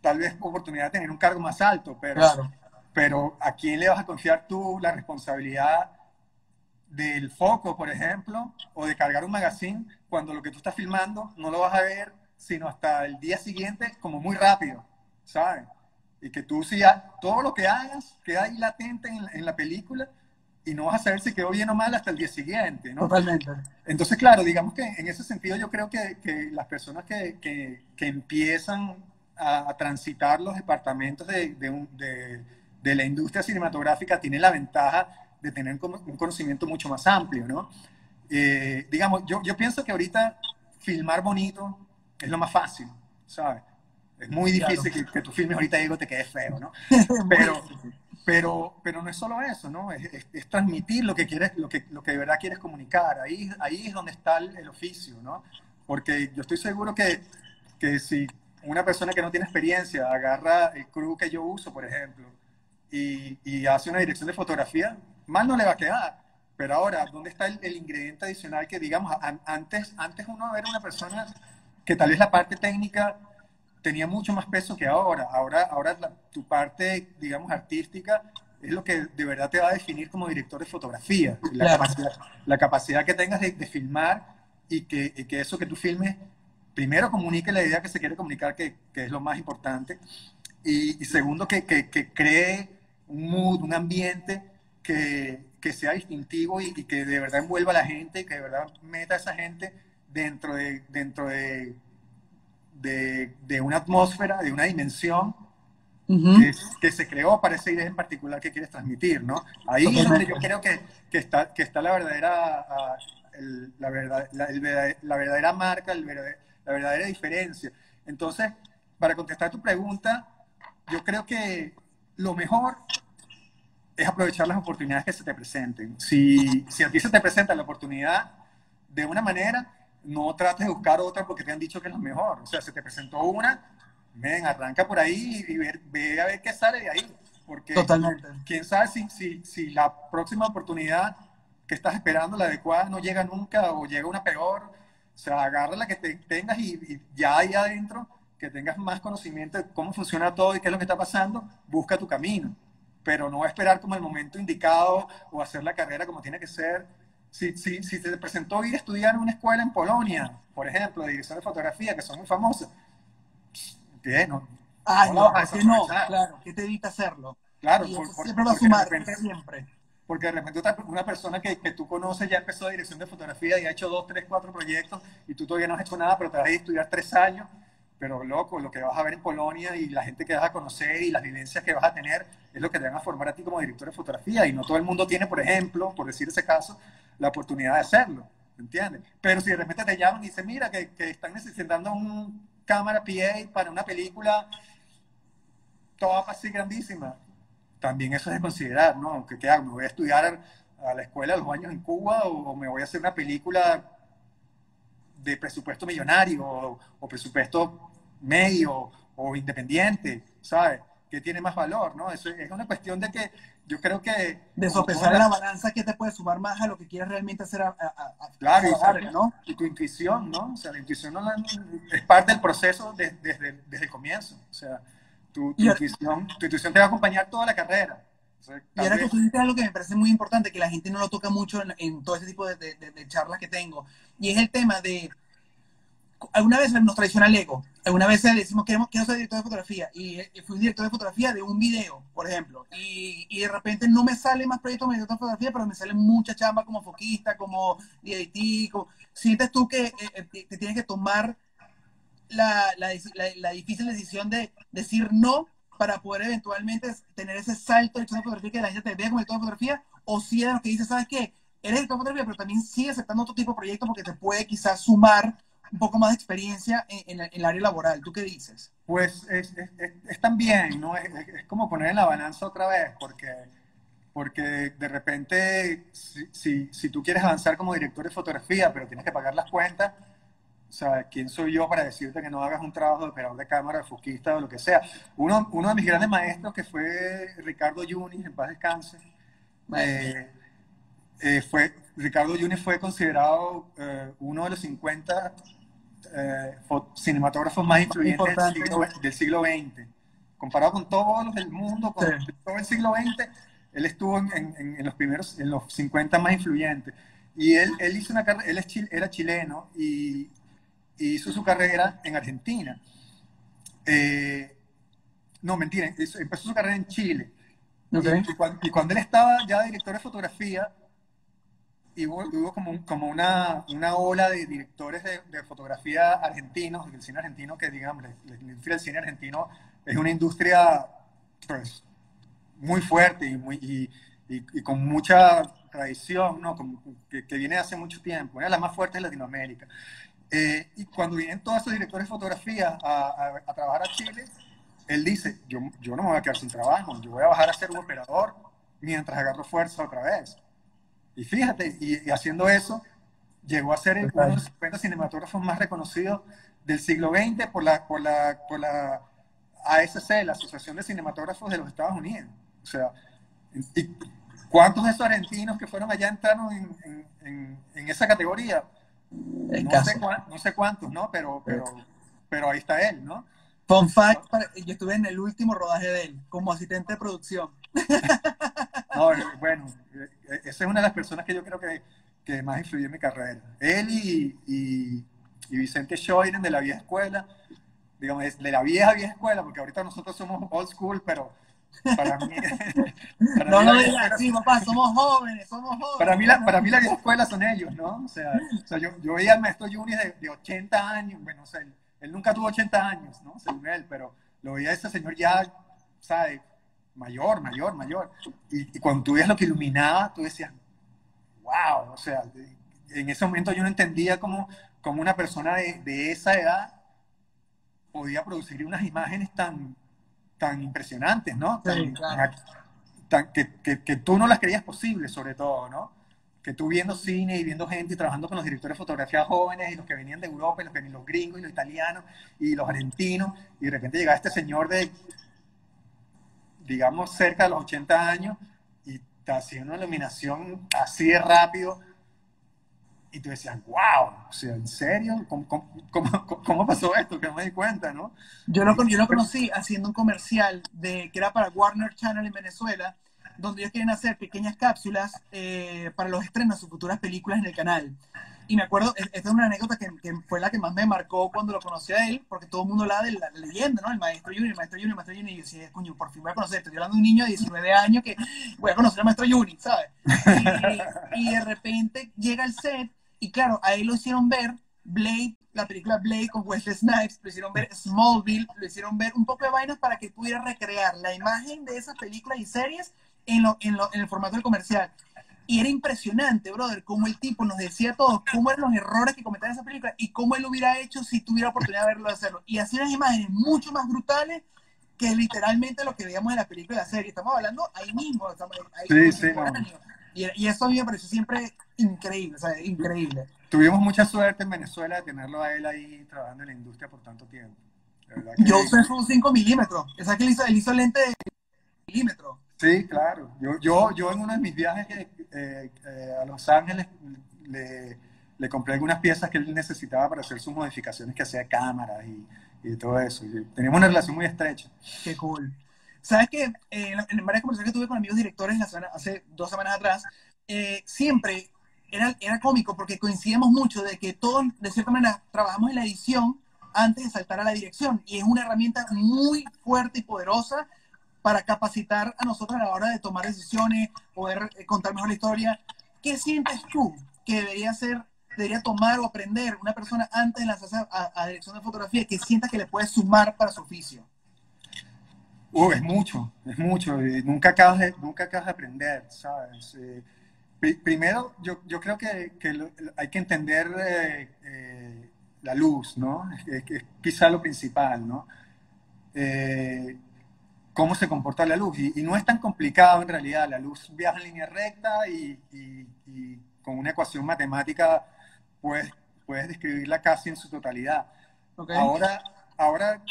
tal vez oportunidad de tener un cargo más alto, pero, claro, pero ¿a quién le vas a confiar tú la responsabilidad del foco, por ejemplo, o de cargar un magazine cuando lo que tú estás filmando no lo vas a ver sino hasta el día siguiente como muy rápido, ¿sabes? Y que tú si ha- todo lo que hagas queda ahí latente en, en la película y no vas a saber si quedó bien o mal hasta el día siguiente, ¿no? totalmente. Entonces, claro, digamos que en ese sentido yo creo que, que las personas que, que, que empiezan a, a transitar los departamentos de, de, un- de- de la industria cinematográfica tienen la ventaja de tener un conocimiento mucho más amplio, ¿no? Eh, digamos, yo, yo pienso que ahorita filmar bonito es lo más fácil, ¿sabes? Es muy difícil que, que tú filmes ahorita y algo te quede feo, ¿no? Pero, pero, pero no es solo eso, ¿no? Es, es- es transmitir lo que quieres, lo que, lo que de verdad quieres comunicar. Ahí, ahí es donde está el, el oficio, ¿no? Porque yo estoy seguro que, que si una persona que no tiene experiencia agarra el crew que yo uso, por ejemplo, y, y hace una dirección de fotografía, mal no le va a quedar. Pero ahora, ¿dónde está el, el ingrediente adicional que, digamos, an- antes, antes uno era una persona que tal vez la parte técnica tenía mucho más peso que ahora. Ahora, ahora la- tu parte, digamos, artística es lo que de verdad te va a definir como director de fotografía. La, Claro. capacidad, la capacidad que tengas de, de filmar y que, y que eso que tú filmes, primero comunique la idea que se quiere comunicar, que, que es lo más importante. Y, y segundo, que, cree un mood, un ambiente que, sea distintivo y, y que de verdad envuelva a la gente, que de verdad meta a esa gente dentro de, dentro de, de, de una atmósfera, de una dimensión Ujú. que, que se creó para esa idea en particular que quieres transmitir, ¿no? Ahí es donde yo creo que, que, está, que está la verdadera, ah, el- la, verdad, la, el la verdadera marca, el la verdadera diferencia. Entonces, para contestar tu pregunta, yo creo que lo mejor es aprovechar las oportunidades que se te presenten. Si, si a ti se te presenta la oportunidad de una manera, no trates de buscar otra porque te han dicho que es lo mejor. O sea, se te presentó una, ven, arranca por ahí y ve, a ver qué sale de ahí. Porque Totalmente. quién sabe si, si, si la próxima oportunidad que estás esperando, la adecuada, no llega nunca o llega una peor. O sea, agarra la que te, tengas y, y ya ahí adentro, que tengas más conocimiento de cómo funciona todo y qué es lo que está pasando, busca tu camino. Pero no esperar como el momento indicado o hacer la carrera como tiene que ser si, si, si te presentó ir a estudiar en una escuela en Polonia, por ejemplo, de dirección de fotografía, que son muy famosas, ¿qué? No, Ay, no, no, no claro, ¿qué te evita hacerlo? Claro, por, por, siempre va a sumar, repente, siempre. Porque de repente otra, una persona que, que, tú conoces ya empezó dirección de fotografía y ha hecho dos, tres, cuatro proyectos y tú todavía no has hecho nada, pero te vas a ir a estudiar tres años pero loco, lo que vas a ver en Polonia y la gente que vas a conocer y las vivencias que vas a tener es lo que te van a formar a ti como director de fotografía y no todo el mundo tiene, por ejemplo, por decir ese caso, la oportunidad de hacerlo, ¿entiendes? Pero si de repente te llaman y dicen, mira, que, que están necesitando un cámara PA para una película toda así grandísima, también eso es de considerar, ¿no? ¿Qué, qué hago? ¿Me voy a estudiar a la escuela a los años en Cuba o, o me voy a hacer una película de presupuesto millonario o, o, presupuesto medio o independiente, ¿sabes? ¿Qué tiene más valor, no? Eso es una cuestión de que yo creo que... De sopesar la balanza que te puede sumar más a lo que quieres realmente hacer a, a, a Claro, a ¿no? y tu intuición, ¿no? O sea, la intuición no la, es parte del proceso de, desde, desde el comienzo. O sea, tu, tu intuición, tu intuición te va a acompañar toda la carrera. Y ahora que tú dices algo que me parece muy importante, que la gente no lo toca mucho en, en todo ese tipo de, de, de, charlas que tengo, y es el tema de, alguna vez nos traiciona el ego, alguna vez le decimos, queremos, quiero ser director de fotografía, y, y fui director de fotografía de un video, por ejemplo, y, y, de repente no me sale más proyectos de director de fotografía, pero me sale mucha chamba como foquista, como DIT, como... sientes tú que eh, te, te tienes que tomar la, la, la, la, difícil decisión de decir no para poder eventualmente tener ese salto de fotografía que la gente te vea como director de fotografía, o si es lo que dices, ¿sabes qué? Eres director de fotografía, pero también sigue aceptando otro tipo de proyectos porque te puede quizás sumar un poco más de experiencia en, en, en el área laboral. ¿Tú qué dices? Pues es, es, es, es también, ¿no? Es, como poner en la balanza otra vez, porque, porque de repente, si, si, si tú quieres avanzar como director de fotografía, pero tienes que pagar las cuentas, o sea, ¿quién soy yo para decirte que no hagas un trabajo de operador de cámara, de fusquista o lo que sea? Uno, uno de mis grandes maestros, que fue Ricardo Yunis, en paz descanse, eh, eh, fue, Ricardo Yunis fue considerado eh, uno de los 50 eh, cinematógrafos más influyentes del siglo, del siglo, XX. Comparado con todos los del mundo, con sí. todo el siglo XX, él estuvo en, en, en, los primeros, en los 50 más influyentes. Y él, él hizo una carrera, él es, era chileno y, hizo su carrera en Argentina. Eh, no, mentira, empezó su carrera en Chile. Okay. Y, y, cuando, y, cuando, él estaba ya director de fotografía, y hubo, hubo como, como una, una, ola de directores de, de, fotografía argentinos, del cine argentino, que digamos, la, industria del cine argentino es una industria pues, muy fuerte y, muy, y, y, con mucha tradición, ¿no? Como, que, que, viene hace mucho tiempo, una de las más fuertes de Latinoamérica. Eh, y cuando vienen todos esos directores de fotografía a, a, a, trabajar a Chile, él dice, yo, yo no me voy a quedar sin trabajo, yo voy a bajar a ser un operador mientras agarro fuerza otra vez. Y fíjate, y, y haciendo eso, llegó a ser uno de los 50 cinematógrafos más reconocidos del siglo XX por la, por la, por la ASC, la Asociación de Cinematógrafos de los Estados Unidos. O sea, ¿y ¿cuántos de esos argentinos que fueron allá entraron en, en, en, en esa categoría? No sé, no sé, cuántos, ¿no? Pero, pero, pero ahí está él, ¿no? Fun fact, yo estuve en el último rodaje de él, como asistente de producción. No, bueno, esa es una de las personas que yo creo que, que más influyó en mi carrera. Él y, y, y Vicente Schoinen de la vieja escuela, digamos, de la vieja vieja escuela, porque ahorita nosotros somos old school, pero para mí... Para no, mí no digas así, papá, somos jóvenes, somos jóvenes. Para mí, la, para mí la escuela son ellos, ¿no? O sea, o sea yo, yo veía al maestro Juni de, de 80 años, bueno, o sea, él, él, nunca tuvo 80 años, ¿no? Según él, pero lo veía ese señor ya, ¿sabes? mayor, mayor, mayor. Y, y, cuando tú veías lo que iluminaba, tú decías, wow, o sea, en ese momento yo no entendía cómo, como una persona de, de, esa edad podía producir unas imágenes tan, tan impresionantes, ¿no? Tan, Sí, claro. tan- que, que, que tú no las creías posibles, sobre todo, ¿no? Que tú viendo cine y viendo gente y trabajando con los directores de fotografía jóvenes y los que venían de Europa, y los, que, los gringos y los italianos y los argentinos, y de repente llegaba este señor de, digamos, cerca de los 80 años y te hacía una iluminación así de rápido y tú decías, wow, o sea, ¿en serio? ¿Cómo, cómo, cómo, cómo pasó esto? Que no me di cuenta, ¿no? Yo lo, yo lo conocí haciendo un comercial de, que era para Warner Channel en Venezuela, donde ellos quieren hacer pequeñas cápsulas eh, para los estrenos de sus futuras películas en el canal. Y me acuerdo, es- esta es una anécdota que, que fue la que más me marcó cuando lo conocí a él, porque todo el mundo hablaba de la, leyenda, ¿no? El maestro Yuni, el maestro Yuni, el maestro Yuni. Y yo decía, coño, por fin voy a conocer. Estoy hablando de un niño de 19 años que voy a conocer al maestro Yuni, ¿sabes? Y, y de repente llega al set, y claro, a él lo hicieron ver Blade, la película Blade con Wesley Snipes, lo hicieron ver Smallville, lo hicieron ver un poco de vainas para que pudiera recrear la imagen de esas películas y series en, lo, en, lo, en el formato del comercial. Y era impresionante, brother, cómo el tipo nos decía a todos cómo eran los errores que cometían esa película y cómo él lo hubiera hecho si tuviera oportunidad de verlo hacerlo. Y hacía unas imágenes mucho más brutales que literalmente lo que veíamos en la película y la serie. Estamos hablando ahí mismo, estamos ahí Sí, sí. Y, y eso a mí me pareció siempre increíble, o sea, increíble. Tuvimos mucha suerte en Venezuela de tenerlo a él ahí trabajando en la industria por tanto tiempo. Yo usé su 5 milímetros. Esa que él hizo, él hizo lente de milímetros. Sí, claro. Yo, yo, yo en uno de mis viajes eh, eh, a Los Ángeles le, le compré algunas piezas que él necesitaba para hacer sus modificaciones que hacía cámaras y, y todo eso. Y teníamos una relación muy estrecha. Qué cool. ¿Sabes qué? Eh, en varias conversaciones que tuve con amigos directores la semana- hace dos semanas atrás, eh, siempre era, era cómico porque coincidíamos mucho de que todos, de cierta manera, trabajamos en la edición antes de saltar a la dirección. Y es una herramienta muy fuerte y poderosa para capacitar a nosotros a la hora de tomar decisiones, poder eh, contar mejor la historia. ¿Qué sientes tú que debería ser, debería tomar o aprender una persona antes de lanzarse a, a dirección de fotografía que sienta que le puede sumar para su oficio? Uh, es mucho, es mucho. nunca, acabas de, nunca acabas de aprender, ¿sabes? Eh, pri- primero, yo, yo creo que, que lo- hay que entender eh, eh, la luz, ¿no? Es, es quizá lo principal, ¿no? Eh, cómo se comporta la luz. Y, y, no es tan complicado en realidad. La luz viaja en línea recta y, y, y con una ecuación matemática puedes, puedes describirla casi en su totalidad. Okay. Ahora, ahora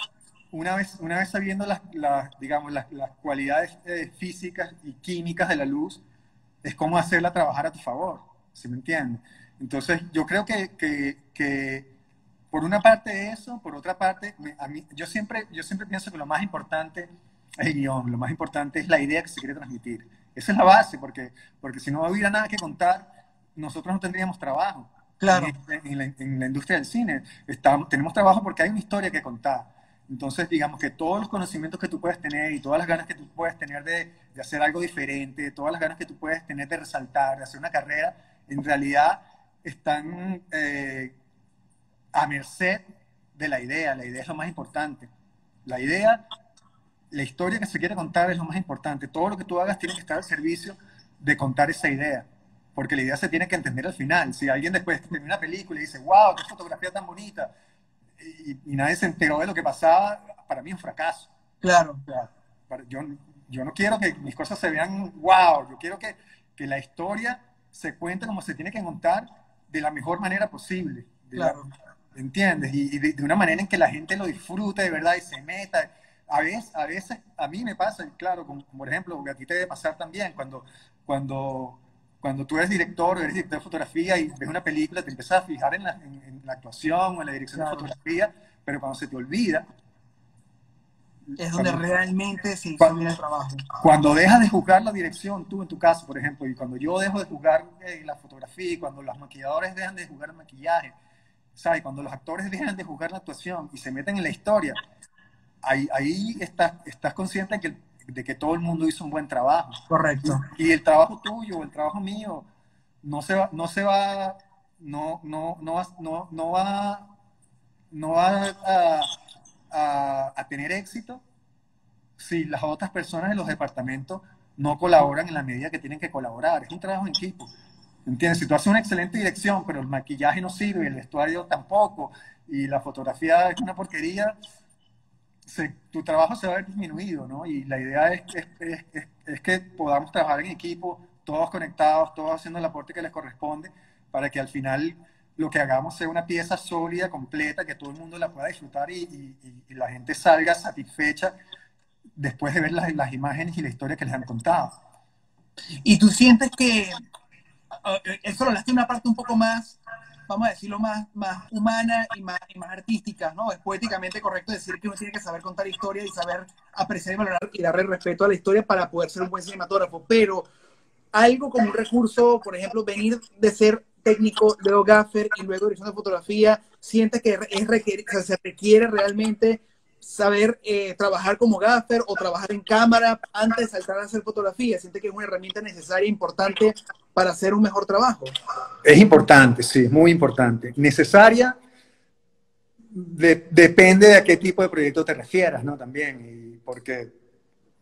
una, vez, una vez sabiendo las, las digamos, las, las cualidades eh, físicas y químicas de la luz, es cómo hacerla trabajar a tu favor, ¿sí me entiendes? Entonces, yo creo que, que, que por una parte eso, por otra parte, me, a mí, yo, siempre, yo siempre pienso que lo más importante es el guion, lo más importante es la idea que se quiere transmitir. Esa es la base, porque, porque si no hubiera nada que contar, nosotros no tendríamos trabajo. Claro. En, en, la, en la, industria del cine. Estamos, tenemos trabajo porque hay una historia que contar. Entonces, digamos que todos los conocimientos que tú puedes tener y todas las ganas que tú puedes tener de, hacer algo diferente, todas las ganas que tú puedes tener de resaltar, de hacer una carrera, en realidad están eh, a merced de la idea. La idea es lo más importante. La idea, la historia que se quiere contar es lo más importante. Todo lo que tú hagas tiene que estar al servicio de contar esa idea. Porque la idea se tiene que entender al final. Si alguien después termina una película y dice, wow, qué fotografía tan bonita, y, y, nadie se enteró de lo que pasaba, para mí es un fracaso. Claro. O sea, yo, yo no quiero que mis cosas se vean wow, yo quiero que, que la historia se cuente como se tiene que contar de la mejor manera posible. Claro. La, ¿Entiendes? Y, y de, de, una manera en que la gente lo disfrute de verdad y se meta. A veces, a veces, a mí me pasa, claro, como, por ejemplo, a ti te debe pasar también, cuando, cuando, cuando tú eres director eres director de fotografía y ves una película, te empiezas a fijar en la, en, en la actuación o en la dirección claro. de fotografía, pero cuando se te olvida, es donde cuando, realmente se bien el trabajo. Cuando dejas de juzgar la dirección, tú en tu caso, por ejemplo, y cuando yo dejo de juzgar eh, la fotografía, y cuando los maquilladores dejan de jugar el maquillaje, ¿sabes? Cuando los actores dejan de jugar la actuación y se meten en la historia, ahí, ahí estás, estás consciente de que, de que todo el mundo hizo un buen trabajo. Correcto. Y, y el trabajo tuyo, el trabajo mío, no se va, no se va, no, no, no va, no, no va, no va a, a, a, tener éxito si las otras personas en los departamentos no colaboran en la medida que tienen que colaborar. Es un trabajo en equipo. ¿Entiendes? Si tú haces una excelente dirección, pero el maquillaje no sirve, el vestuario tampoco, y la fotografía es una porquería, tu trabajo se va a ver disminuido, ¿no? Y la idea es, es, es, que podamos trabajar en equipo, todos conectados, todos haciendo el aporte que les corresponde, para que al final lo que hagamos sea una pieza sólida, completa, que todo el mundo la pueda disfrutar y, la gente salga satisfecha después de ver las, las, imágenes y la historia que les han contado. Y tú sientes que eso lo hace una parte un poco más vamos a decirlo, más, más humana y más, y más artística, ¿no? Es poéticamente correcto decir que uno tiene que saber contar historia y saber apreciar y valorar y darle respeto a la historia para poder ser un buen cinematógrafo, pero algo como un recurso, por ejemplo, venir de ser técnico, luego gaffer y luego dirección de fotografía, siente que es requiere, se requiere realmente saber eh, trabajar como gaffer o trabajar en cámara antes de saltar a hacer fotografía? ¿Siente que es una herramienta necesaria e importante para hacer un mejor trabajo? Es importante, sí, muy importante. Necesaria depende de a qué tipo de proyecto te refieras, ¿no? También, y porque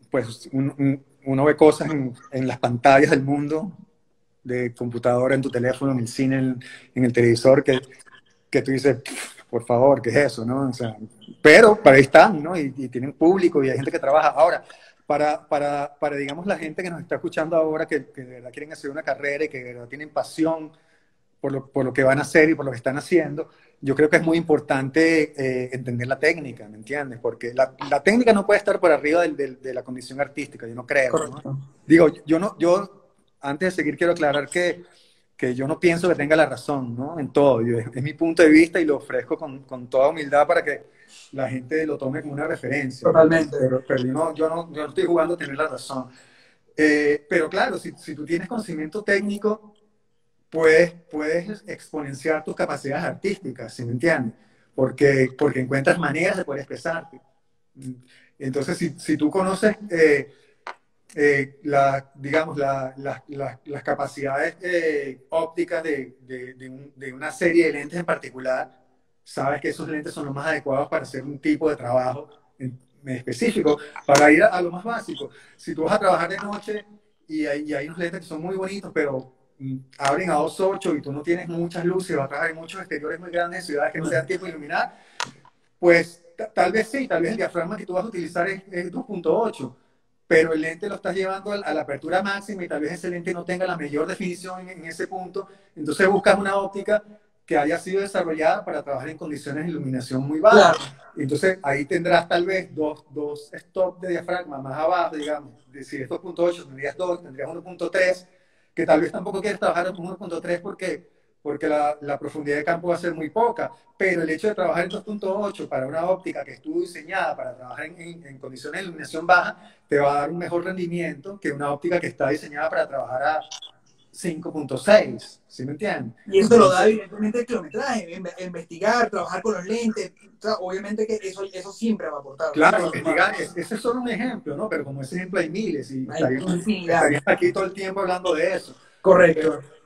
pues uno ve cosas en, en, las pantallas del mundo, de computadora, en tu teléfono, en el cine, en, en el televisor, que, que tú dices, por favor, ¿qué es eso? ¿no? O sea, pero para ahí están, ¿no? Y, tienen público y hay gente que trabaja. Ahora, para, para, para, digamos, la gente que nos está escuchando ahora, que, que de verdad quieren hacer una carrera y que de verdad tienen pasión por lo, por lo que van a hacer y por lo que están haciendo, yo creo que es muy importante eh, entender la técnica, ¿me entiendes? Porque la, la, técnica no puede estar por arriba del, de la condición artística, yo no creo. ¿no? Digo, yo no, yo antes de seguir quiero aclarar que que yo no pienso que tenga la razón, ¿no? En todo. es, mi punto de vista y lo ofrezco con, con, toda humildad para que la gente lo tome como una referencia. Totalmente. Pero, pero yo, no, yo, no, yo, no, estoy jugando a tener la razón. Eh, pero claro, si, si, tú tienes conocimiento técnico, puedes, puedes exponenciar tus capacidades artísticas, ¿sí me entiendes? Porque, porque encuentras maneras de poder expresarte. Entonces, si, si tú conoces... Eh, eh, la, digamos, la, las capacidades eh, ópticas de, de, una serie de lentes en particular, sabes que esos lentes son los más adecuados para hacer un tipo de trabajo en, específico, para ir a, lo más básico. Si tú vas a trabajar de noche y hay, hay unos lentes que son muy bonitos, pero mm, abren a 2.8 y tú no tienes muchas luces, vas a trabajar en muchos exteriores muy grandes, en ciudades que no sean tiempo de iluminar, pues tal vez sí, tal vez el diafragma que tú vas a utilizar es, es 2.8 pero el lente lo estás llevando a la apertura máxima y tal vez ese lente no tenga la mayor definición en, ese punto. Entonces buscas una óptica que haya sido desarrollada para trabajar en condiciones de iluminación muy bajas. Entonces ahí tendrás tal vez dos, dos stops de diafragma más abajo, digamos. Si es 2.8, tendrías 2, tendrías 1.3, que tal vez tampoco quieres trabajar en 1.3 porque porque la, la, profundidad de campo va a ser muy poca, pero el hecho de trabajar en 2.8 para una óptica que estuvo diseñada para trabajar en, en, condiciones de iluminación baja, te va a dar un mejor rendimiento que una óptica que está diseñada para trabajar a 5.6, ¿sí me entiendes? Y eso lo da evidentemente el kilometraje, investigar, trabajar con los lentes, obviamente que eso, eso siempre va a aportar. Claro, investigar, ese es solo un ejemplo, ¿no? Pero como ese ejemplo hay miles y estaríamos aquí todo el tiempo hablando de eso. Correcto pero,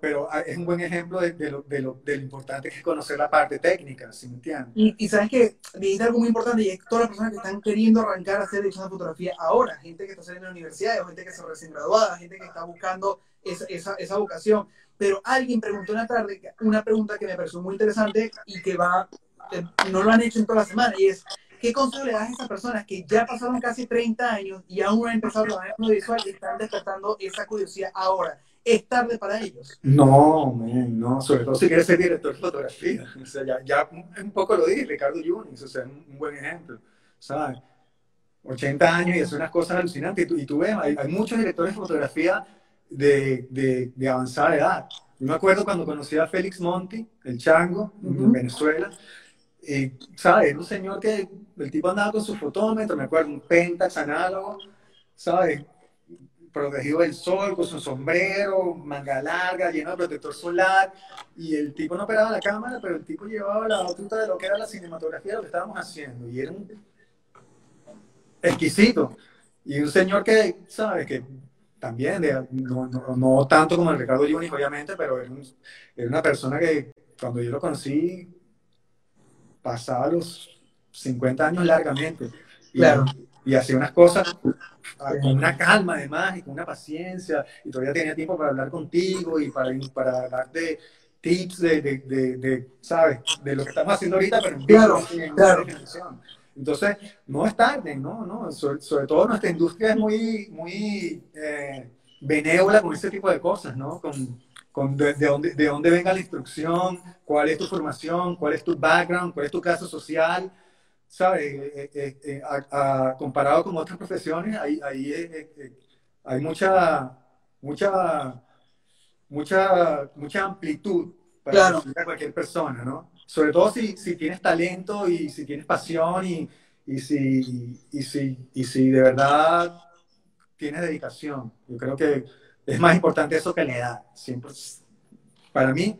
pero ah, es un buen ejemplo de, de, lo, de, lo, de, lo, importante que es conocer la parte técnica, ¿sí me entiendes? Y, y, sabes que dijiste algo muy importante y es todas las personas que están queriendo arrancar a hacer edición de fotografía ahora, gente que está saliendo de la universidad, gente que se recién graduada, gente que está buscando esa, esa, esa vocación. Pero alguien preguntó una tarde una pregunta que me pareció muy interesante y que va, eh, no lo han hecho en toda la semana y es, ¿qué consejo le das a esas personas que ya pasaron casi 30 años y aún no han empezado a trabajar en audiovisual y están despertando esa curiosidad ahora? Es tarde para ellos. No, no, sobre todo si quieres ser director de fotografía. O sea, ya, ya un poco lo dije, Ricardo Yunis, o sea, un, un buen ejemplo, ¿sabes? 80 años y hace unas cosas alucinantes. Y tú, y tú ves, hay, hay, muchos directores de fotografía de, de, de, avanzada edad. Yo me acuerdo cuando conocí a Félix Monti, el chango, uh -huh. en Venezuela. Y, ¿sabes? Era un señor que el tipo andaba con su fotómetro, me acuerdo, un Pentax análogo, ¿sabes? Protegido del sol, con su sombrero, manga larga, lleno de protector solar, y el tipo no operaba la cámara, pero el tipo llevaba la batuta de lo que era la cinematografía, de lo que estábamos haciendo, y era un exquisito, y un señor que, ¿sabes? Que también, de, no, no, no, tanto como el Ricardo Yunis, obviamente, pero era, un, era una persona que cuando yo lo conocí pasaba los 50 años largamente. Y, claro. y hacía unas cosas con una calma además y con una paciencia, y todavía tenía tiempo para hablar contigo y para, para darte tips de, de, de, ¿sabes? De lo que estamos haciendo ahorita, pero en claro, claro. Entonces, no es tarde, ¿no? ¿no? Sobre, todo nuestra industria es muy, muy eh, benévola con ese tipo de cosas, ¿no? Con, con de, dónde, de dónde venga la instrucción, cuál es tu formación, cuál es tu background, cuál es tu caso social, ¿sabes? Eh, eh, eh, comparado con otras profesiones, ahí, ahí hay mucha, mucha, mucha, mucha amplitud para a cualquier persona, ¿no? Sobre todo si, si tienes talento y si tienes pasión y, y, si, y, si, y si de verdad tienes dedicación. Yo creo que es más importante eso que la edad. Siempre, para mí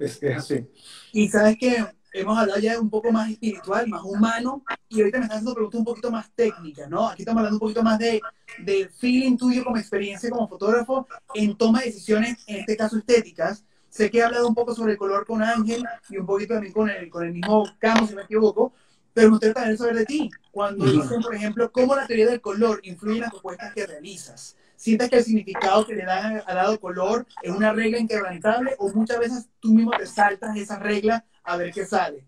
es, es así. Y sabes que hemos hablado ya de un poco más espiritual, más humano, y ahorita me estás haciendo preguntas un poquito más técnicas, ¿no? Aquí estamos hablando un poquito más de, de feeling tuyo como experiencia como fotógrafo en toma de decisiones, en este caso estéticas. Sé que he hablado un poco sobre el color con Ángel y un poquito también con el, con el mismo Camus, si me equivoco, pero me gustaría también saber de ti. Cuando dicen, por ejemplo, cómo la teoría del color influye en las propuestas que realizas sientes que el significado que le dan al lado color es una regla inquebrantable o muchas veces tú mismo te saltas esa regla a ver qué sale?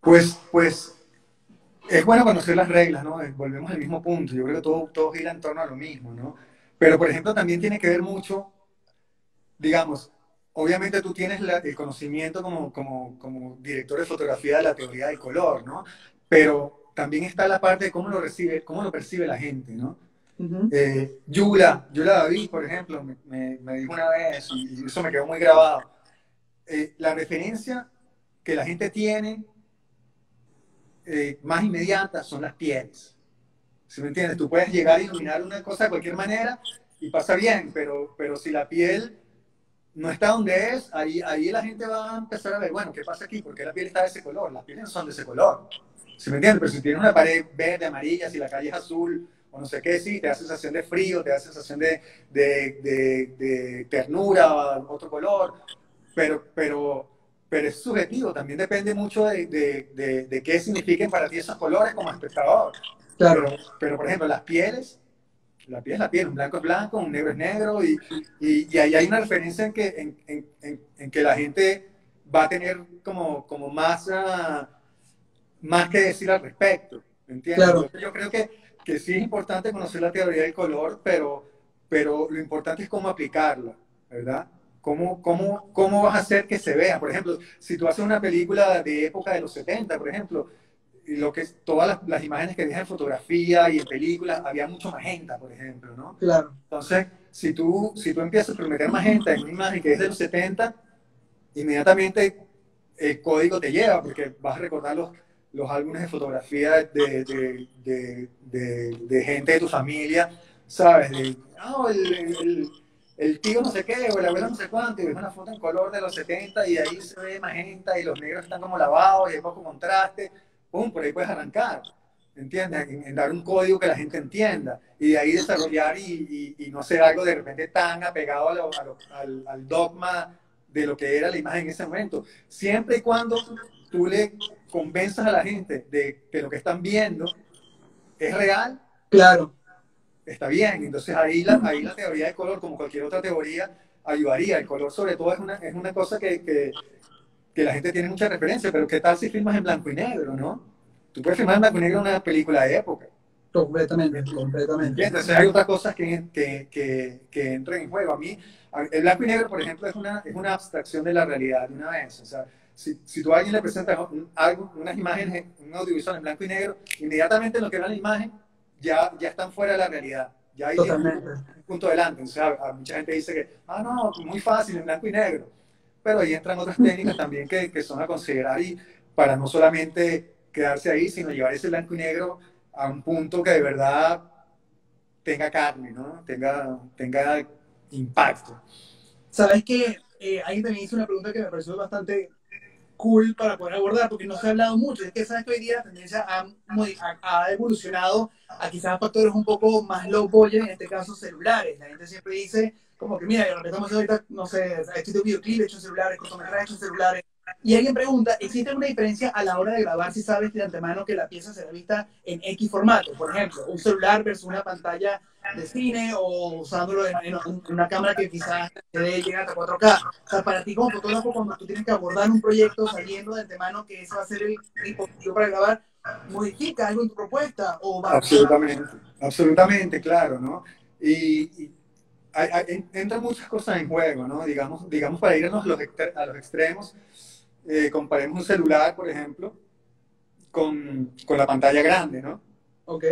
Pues, pues es bueno conocer las reglas, ¿no? Volvemos al mismo punto. Yo creo que todo, todo gira en torno a lo mismo, ¿no? Pero, por ejemplo, también tiene que ver mucho, digamos, obviamente tú tienes el conocimiento como, como, como director de fotografía de la teoría del color, ¿no? Pero también está la parte de cómo lo recibe, cómo lo percibe la gente, ¿no? Eh, Yula, Yula David, por ejemplo, me, me, dijo una vez, y, eso me quedó muy grabado, eh, la referencia que la gente tiene eh, más inmediata son las pieles. ¿Sí me entiendes? Tú puedes llegar a iluminar una cosa de cualquier manera y pasa bien, pero, pero si la piel no está donde es, ahí, ahí la gente va a empezar a ver, bueno, ¿qué pasa aquí? ¿Por qué la piel está de ese color? Las pieles no son de ese color. ¿Sí me entiendes? Pero si tienes una pared verde, amarilla, si la calle es azul, o no sé qué, sí, te da sensación de frío, te da sensación de, de, de, ternura, otro color, pero, pero, pero es subjetivo, también depende mucho de, de, qué signifiquen para ti esos colores como espectador. Claro. Pero, por ejemplo, las pieles, la piel es la piel, un blanco es blanco, un negro es negro, y, y, y ahí hay una referencia en que, en, en, en, que la gente va a tener como, como más, uh, más que decir al respecto. ¿Entiendes? Claro. Yo creo que que sí es importante conocer la teoría del color, pero, pero lo importante es cómo aplicarla, ¿verdad? ¿Cómo, cómo, ¿Cómo vas a hacer que se vea? Por ejemplo, si tú haces una película de época de los 70, por ejemplo, lo que todas las, las, imágenes que ves en fotografía y en películas, había mucho magenta, por ejemplo, ¿no? Claro. Entonces, si tú, si tú empiezas a meter magenta en una imagen que es de los 70, inmediatamente el código te lleva, porque vas a recordar los, los álbumes de fotografía de, de, de, de, gente de tu familia, ¿sabes? oh, el, el, tío no sé qué, o el abuelo no sé cuánto, y ves una foto en color de los 70 y ahí se ve magenta y los negros están como lavados y hay poco contraste, ¡pum! Por ahí puedes arrancar, ¿entiendes? En, dar un código que la gente entienda y de ahí desarrollar y, y, no ser algo de repente tan apegado a al, al dogma de lo que era la imagen en ese momento. Siempre y cuando tú le convenzas a la gente de que lo que están viendo es real, claro. Está bien. Entonces ahí la, ahí la teoría del color, como cualquier otra teoría, ayudaría. El color sobre todo es una, es una cosa que, que, que la gente tiene mucha referencia, pero ¿qué tal si filmas en blanco y negro, no? Tú puedes filmar en blanco y negro una película de época. Completamente, completamente. Entonces hay otras cosas que, que, que, que, entran en juego. A mí, el blanco y negro, por ejemplo, es una, es una abstracción de la realidad de una vez. O sea, si, si tú a alguien le presentas algo, unas imágenes, un audiovisual en blanco y negro, inmediatamente lo que ve la imagen ya, ya están fuera de la realidad. Ya hay un punto delante. O sea, mucha gente dice que, ah, no, muy fácil, en blanco y negro. Pero ahí entran otras técnicas también que, que son a considerar y para no solamente quedarse ahí, sino llevar ese blanco y negro a un punto que de verdad tenga carne, ¿no? Tenga, tenga impacto. Sabes que eh, alguien también hizo una pregunta que me pareció bastante cool para poder abordar, porque no se ha hablado mucho. Es que sabes que hoy día la tendencia ha, ha, evolucionado a quizás factores un poco más low budget, en este caso celulares. La gente siempre dice, como que mira, repetamos ahorita, no sé, he hecho videoclip hecho en celulares, cortometrajes hecho en celulares. Y alguien pregunta, ¿existe alguna diferencia a la hora de grabar si sabes de antemano que la pieza será vista en X formato? Por ejemplo, un celular versus una pantalla de cine o usándolo en, una cámara que quizás te llegue hasta 4K. O sea, para ti como fotógrafo, cuando tú tienes que abordar un proyecto sabiendo de antemano que ese va a ser el dispositivo para grabar, ¿modifica algo en tu propuesta? O va absolutamente, absolutamente, claro, ¿no? Y, entran muchas cosas en juego, ¿no? Digamos, digamos para irnos a los, a los extremos, eh, comparemos un celular, por ejemplo, con, con la pantalla grande, ¿no? Ok.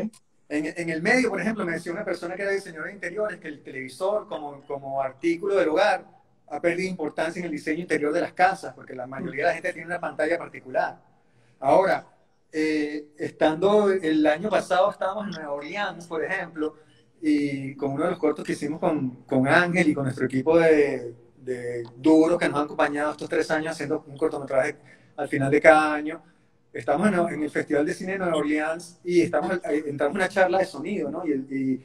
En, en, el medio, por ejemplo, me decía una persona que era diseñadora de interiores que el televisor como, como artículo del hogar ha perdido importancia en el diseño interior de las casas, porque la mayoría de la gente tiene una pantalla particular. Ahora, eh, estando el año pasado, estábamos en Nueva Orleans, por ejemplo, y con uno de los cortos que hicimos con, con Ángel y con nuestro equipo de, de duros que nos han acompañado estos tres años haciendo un cortometraje al final de cada año estamos en, el Festival de Cine de Nueva Orleans y estamos, entramos en una charla de sonido, ¿no? Y,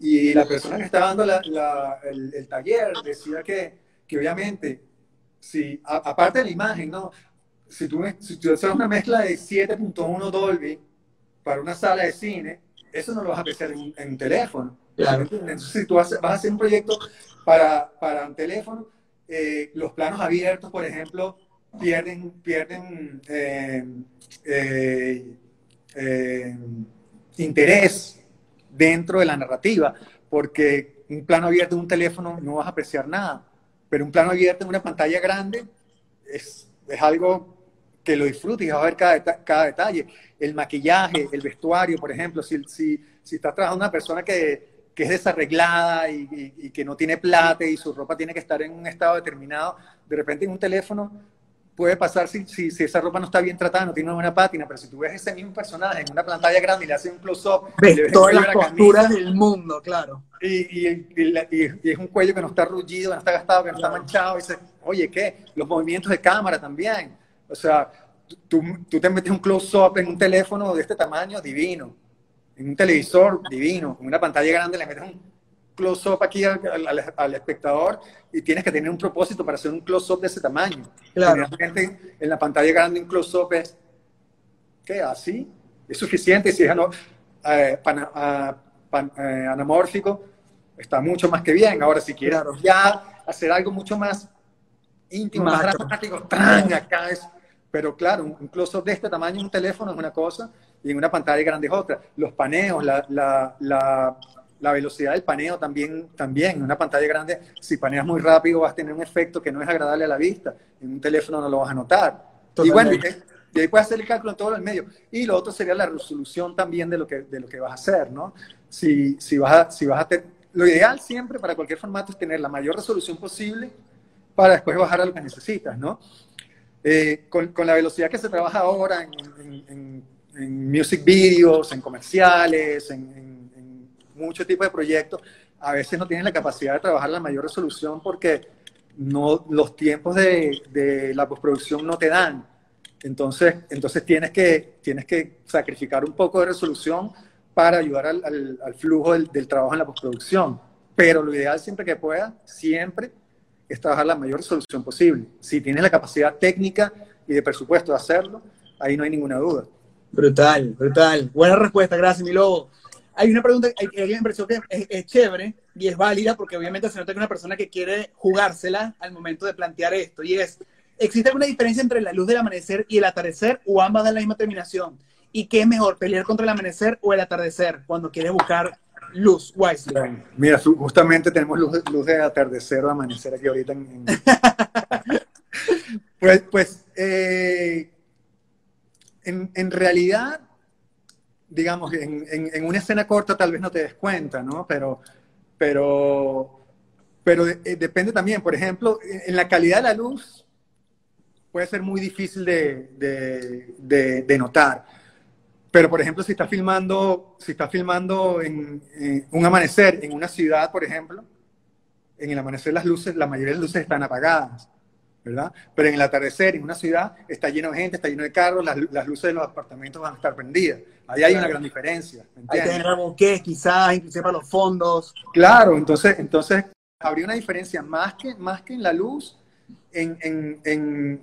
y, la persona que estaba dando la, el, taller decía que, que obviamente, si, aparte de la imagen, ¿no? Si tú, si tú haces una mezcla de 7.1 Dolby para una sala de cine, eso no lo vas a apreciar en, un teléfono. Claro. Entonces, si tú vas, vas, a hacer un proyecto para, para un teléfono, eh, los planos abiertos, por ejemplo, pierden, pierden eh, eh, eh, interés dentro de la narrativa, porque un plano abierto en un teléfono no vas a apreciar nada, pero un plano abierto en una pantalla grande es, es algo que lo disfrutes y vas a ver cada, cada, detalle. El maquillaje, el vestuario, por ejemplo, si, si, si estás trabajando una persona que, que es desarreglada y, y, que no tiene plata y su ropa tiene que estar en un estado determinado, de repente en un teléfono puede pasar si, si, si, esa ropa no está bien tratada, no tiene una buena pátina, pero si tú ves ese mismo personaje en una pantalla grande y le haces un close-up... Ves todas las posturas del mundo, claro. Y, y, y, es un cuello que no está rullido, que no está gastado, que no está manchado, y dices, oye, ¿qué? Los movimientos de cámara también. O sea, tú, tú te metes un close-up en un teléfono de este tamaño, divino. En un televisor, divino. En una pantalla grande le metes un close-up aquí al, espectador y tienes que tener un propósito para hacer un close-up de ese tamaño. Claro. en la pantalla grande un close-up es, ¿qué? ¿Así? Es suficiente. Si es eh, eh, anamórfico, está mucho más que bien. Ahora, si quieres ya hacer algo mucho más íntimo, más, dramático, ¡tan! acá es... Pero claro, un close-up de este tamaño en un teléfono es una cosa y en una pantalla grande es otra. Los paneos, la, la la velocidad del paneo también, también. En una pantalla grande, si paneas muy rápido, vas a tener un efecto que no es agradable a la vista. En un teléfono no lo vas a notar. Y bueno, y, ahí puedes hacer el cálculo en todo el medio. Y lo otro sería la resolución también de lo que, de lo que vas a hacer, ¿no? Si, si vas a, si vas a lo ideal siempre para cualquier formato es tener la mayor resolución posible para después bajar a lo que necesitas, ¿no? Eh, con, con, la velocidad que se trabaja ahora en, en, en music videos, en comerciales, en muchos tipos de proyectos, a veces no tienen la capacidad de trabajar la mayor resolución porque no, los tiempos de, de la postproducción no te dan. Entonces, entonces tienes, que, tienes que sacrificar un poco de resolución para ayudar al, al, flujo del, del, trabajo en la postproducción. Pero lo ideal siempre que pueda, siempre, es trabajar la mayor resolución posible. Si tienes la capacidad técnica y de presupuesto de hacerlo, ahí no hay ninguna duda. Brutal, brutal. Buena respuesta, gracias, mi lobo hay una pregunta que a mí me pareció que es, chévere y es válida porque obviamente se nota que una persona que quiere jugársela al momento de plantear esto y es, ¿existe alguna diferencia entre la luz del amanecer y el atardecer o ambas dan la misma terminación? ¿Y qué es mejor, pelear contra el amanecer o el atardecer cuando quieres buscar luz, Wisely? Mira, justamente tenemos luz, de atardecer o amanecer aquí ahorita. Pues, pues eh, en, en realidad digamos, en, en, una escena corta tal vez no te des cuenta, ¿no? Pero, pero, pero eh, depende también, por ejemplo, en la calidad de la luz puede ser muy difícil de, de, de, notar. Pero, por ejemplo, si estás filmando, si estás filmando en, un amanecer en una ciudad, por ejemplo, en el amanecer las luces, la mayoría de las luces están apagadas. ¿Verdad? Pero en el atardecer, en una ciudad, está lleno de gente, está lleno de carros, las, las luces de los apartamentos van a estar prendidas. Ahí hay una gran diferencia. Hay que tener qué, quizás, inclusive para los fondos. Claro, entonces, entonces habría una diferencia más que, más que en la luz, en, en, en,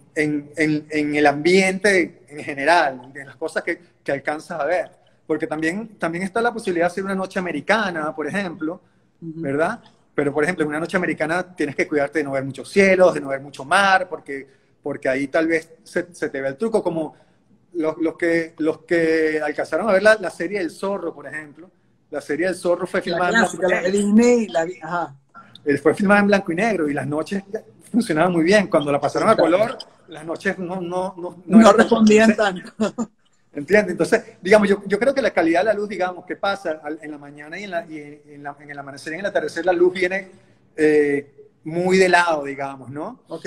en, el ambiente en general, en las cosas que, que alcanzas a ver. Porque también, también está la posibilidad de hacer una noche americana, por ejemplo, ¿verdad? Pero, por ejemplo, en una noche americana tienes que cuidarte de no ver muchos cielos, de no ver mucho mar, porque, porque ahí tal vez se, se te ve el truco, como los, los, que, los que alcanzaron a ver la, la, serie El Zorro, por ejemplo. La serie El Zorro fue filmada en Disney, la, ajá. Fue filmada en blanco y negro y las noches funcionaban muy bien. Cuando la pasaron a color, las noches no, no, no, no, respondían tanto. ¿Entiendes? Entonces, digamos, yo, yo, creo que la calidad de la luz, digamos, que pasa en la mañana y en, la, y en, la, en el amanecer y en el atardecer, la luz viene eh, muy de lado, digamos, ¿no? Ok.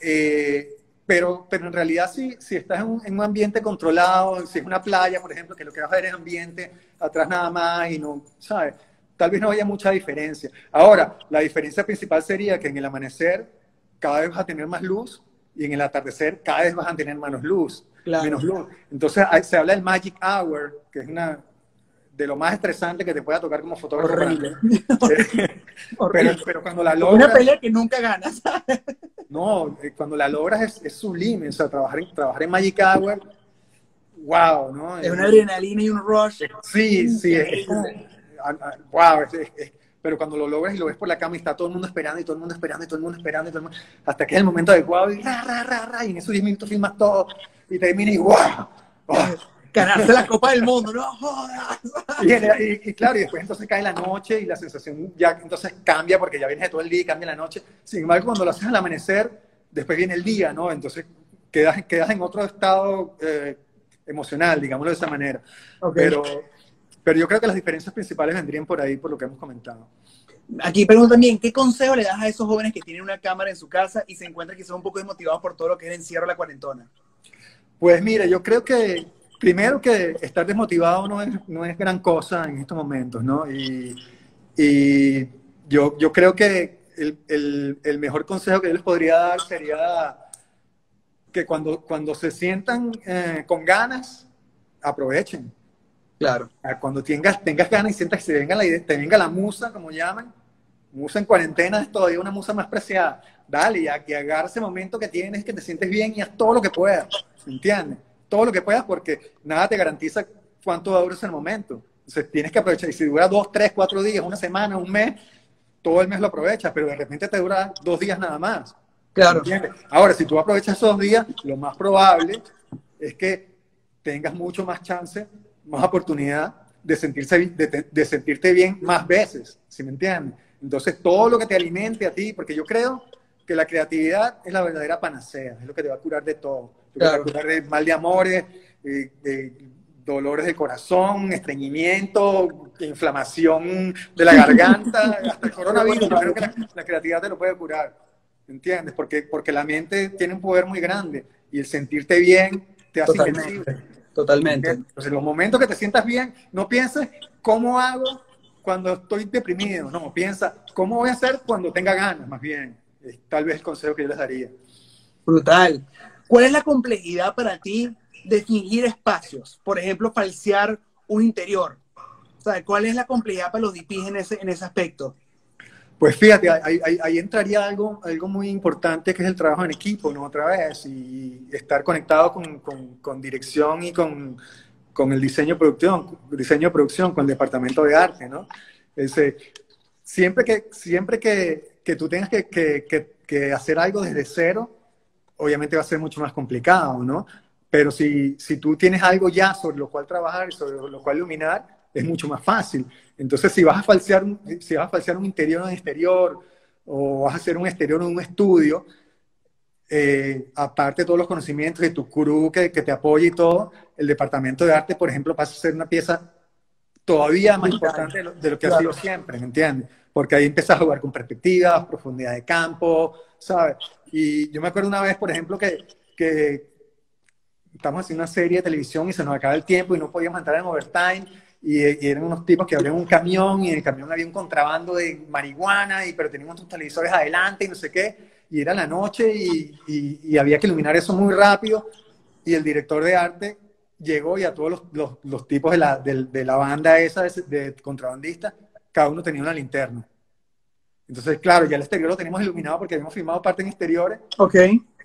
Eh, pero, pero en realidad, si, si estás en un, en un, ambiente controlado, si es una playa, por ejemplo, que lo que vas a ver es ambiente, atrás nada más y no, ¿sabes? Tal vez no haya mucha diferencia. Ahora, la diferencia principal sería que en el amanecer cada vez vas a tener más luz y en el atardecer cada vez vas a tener menos luz. Claro. Menos luz. Entonces se habla del Magic Hour, que es una de lo más estresante que te pueda tocar como fotógrafo. Horrible. pero, pero, cuando la logras... Una pelea que nunca ganas. no, eh, cuando la logras es, es, sublime. O sea, trabajar en, trabajar en Magic Hour, wow, ¿no? Es una adrenalina y un rush. Sí, sí, es, wow, pero cuando lo logras y lo ves por la cama y está todo el mundo esperando y todo el mundo esperando y todo el mundo esperando y todo el mundo, hasta que es el momento adecuado y ra, ra, ra, ra, y en esos 10 minutos filmas todo y termina y wow. Oh. Ganarse la Copa del Mundo, no Y, y, y, claro, y después entonces cae la noche y la sensación ya entonces cambia porque ya vienes de todo el día y cambia la noche. Sin embargo, cuando lo haces al amanecer, después viene el día, ¿no? Entonces quedas, quedas en otro estado eh, emocional, digámoslo de esa manera. Okay. Pero, pero yo creo que las diferencias principales vendrían por ahí, por lo que hemos comentado. Aquí pregunto también, ¿qué consejo le das a esos jóvenes que tienen una cámara en su casa y se encuentran quizás un poco desmotivados por todo lo que es el encierro la cuarentona? Pues mira, yo creo que primero que estar desmotivado no es, no es gran cosa en estos momentos, ¿no? Y, y yo, yo creo que el, el, el, mejor consejo que yo les podría dar sería que cuando, cuando se sientan eh, con ganas, aprovechen. Claro. Cuando tengas, tengas ganas y sientas que se venga la, te venga la musa, como llaman, musa en cuarentena es todavía una musa más preciada. Dale, y, y agarra ese momento que tienes, que te sientes bien y haz todo lo que puedas, ¿entiendes? Todo lo que puedas porque nada te garantiza cuánto va a durar ese momento. Entonces tienes que aprovechar. Y si dura dos, tres, cuatro días, una semana, un mes, todo el mes lo aprovechas, pero de repente te dura dos días nada más. Claro. ¿entiendes? Ahora, si tú aprovechas esos días, lo más probable es que tengas mucho más chance más oportunidad de, sentirse, de, de, sentirte bien más veces, ¿sí me entiendes? Entonces, todo lo que te alimente a ti, porque yo creo que la creatividad es la verdadera panacea, es lo que te va a curar de todo. Claro. Te va a curar de mal de amores, de, de dolores de corazón, estreñimiento, inflamación de la garganta, hasta el coronavirus. Yo creo que la, la, creatividad te lo puede curar, ¿entiendes? Porque, porque la mente tiene un poder muy grande y el sentirte bien te hace Totalmente. invencible. Totalmente. Entonces, en los momentos que te sientas bien, no pienses cómo hago cuando estoy deprimido, no, piensa cómo voy a hacer cuando tenga ganas, más bien. Es tal vez el consejo que yo les daría. Brutal. ¿Cuál es la complejidad para ti de fingir espacios? Por ejemplo, falsear un interior. O sea, ¿cuál es la complejidad para los DPs en ese, en ese aspecto? Pues fíjate, ahí, ahí, ahí, entraría algo, algo muy importante que es el trabajo en equipo, ¿no? Otra vez, y estar conectado con, con, con dirección y con, con el diseño producción, diseño de producción, con el departamento de arte, ¿no? Ese, siempre que, siempre que, que tú tengas que, que, que, hacer algo desde cero, obviamente va a ser mucho más complicado, ¿no? Pero si, si tú tienes algo ya sobre lo cual trabajar y sobre lo cual iluminar, es mucho más fácil. Entonces, si vas a falsear, si vas a falsear un interior en un exterior o vas a hacer un exterior en un estudio, eh, aparte de todos los conocimientos de tu crew que, que, te apoya y todo, el departamento de arte, por ejemplo, pasa a ser una pieza todavía más importante de lo, de lo que claro. ha sido siempre, ¿me entiendes? Porque ahí empiezas a jugar con perspectivas, profundidad de campo, ¿sabes? Y yo me acuerdo una vez, por ejemplo, que, que estamos haciendo una serie de televisión y se nos acaba el tiempo y no podíamos entrar en overtime y, y, eran unos tipos que abrían un camión y en el camión había un contrabando de marihuana, y, pero teníamos tus televisores adelante y no sé qué, y era la noche y, y, y, había que iluminar eso muy rápido y el director de arte llegó y a todos los, los, los tipos de la, de, de la, banda esa de, de contrabandistas, cada uno tenía una linterna. Entonces, claro, ya el exterior lo teníamos iluminado porque habíamos filmado parte en exteriores. Ok.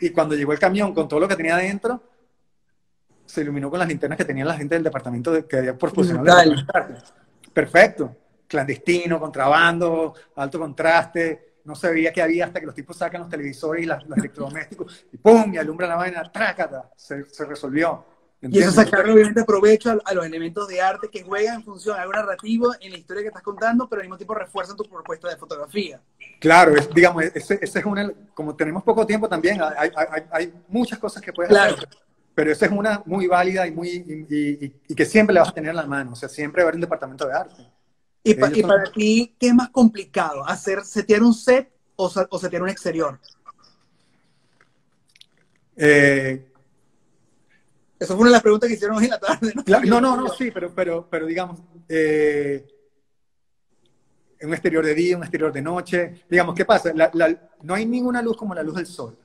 Y cuando llegó el camión con todo lo que tenía adentro, se iluminó con las linternas que tenía la gente del departamento de, que había proporcionado. Perfecto. Clandestino, contrabando, alto contraste. No se veía que había hasta que los tipos sacan los televisores y los electrodomésticos y ¡pum! y alumbran la vaina, trácata. Se, se resolvió. Y eso sacarle obviamente provecho a, los elementos de arte que juegan en función de algo narrativo en la historia que estás contando, pero al mismo tiempo refuerzan tu propuesta de fotografía. Claro, digamos, ese, es una, como tenemos poco tiempo también, hay, hay, hay muchas cosas que puedes hacer, pero esa es una muy válida y, muy, y, que siempre le vas a tener en la mano, o sea, siempre va a haber un departamento de arte. ¿Y, para ti qué es más complicado? ¿Hacer, setear un set o, o setear un exterior? Eh, esa fue una de las preguntas que hicieron hoy en la tarde. No, no, no, sí, pero, pero, pero digamos, eh, un exterior de día, un exterior de noche. Digamos, ¿qué pasa? no hay ninguna luz como la luz del sol.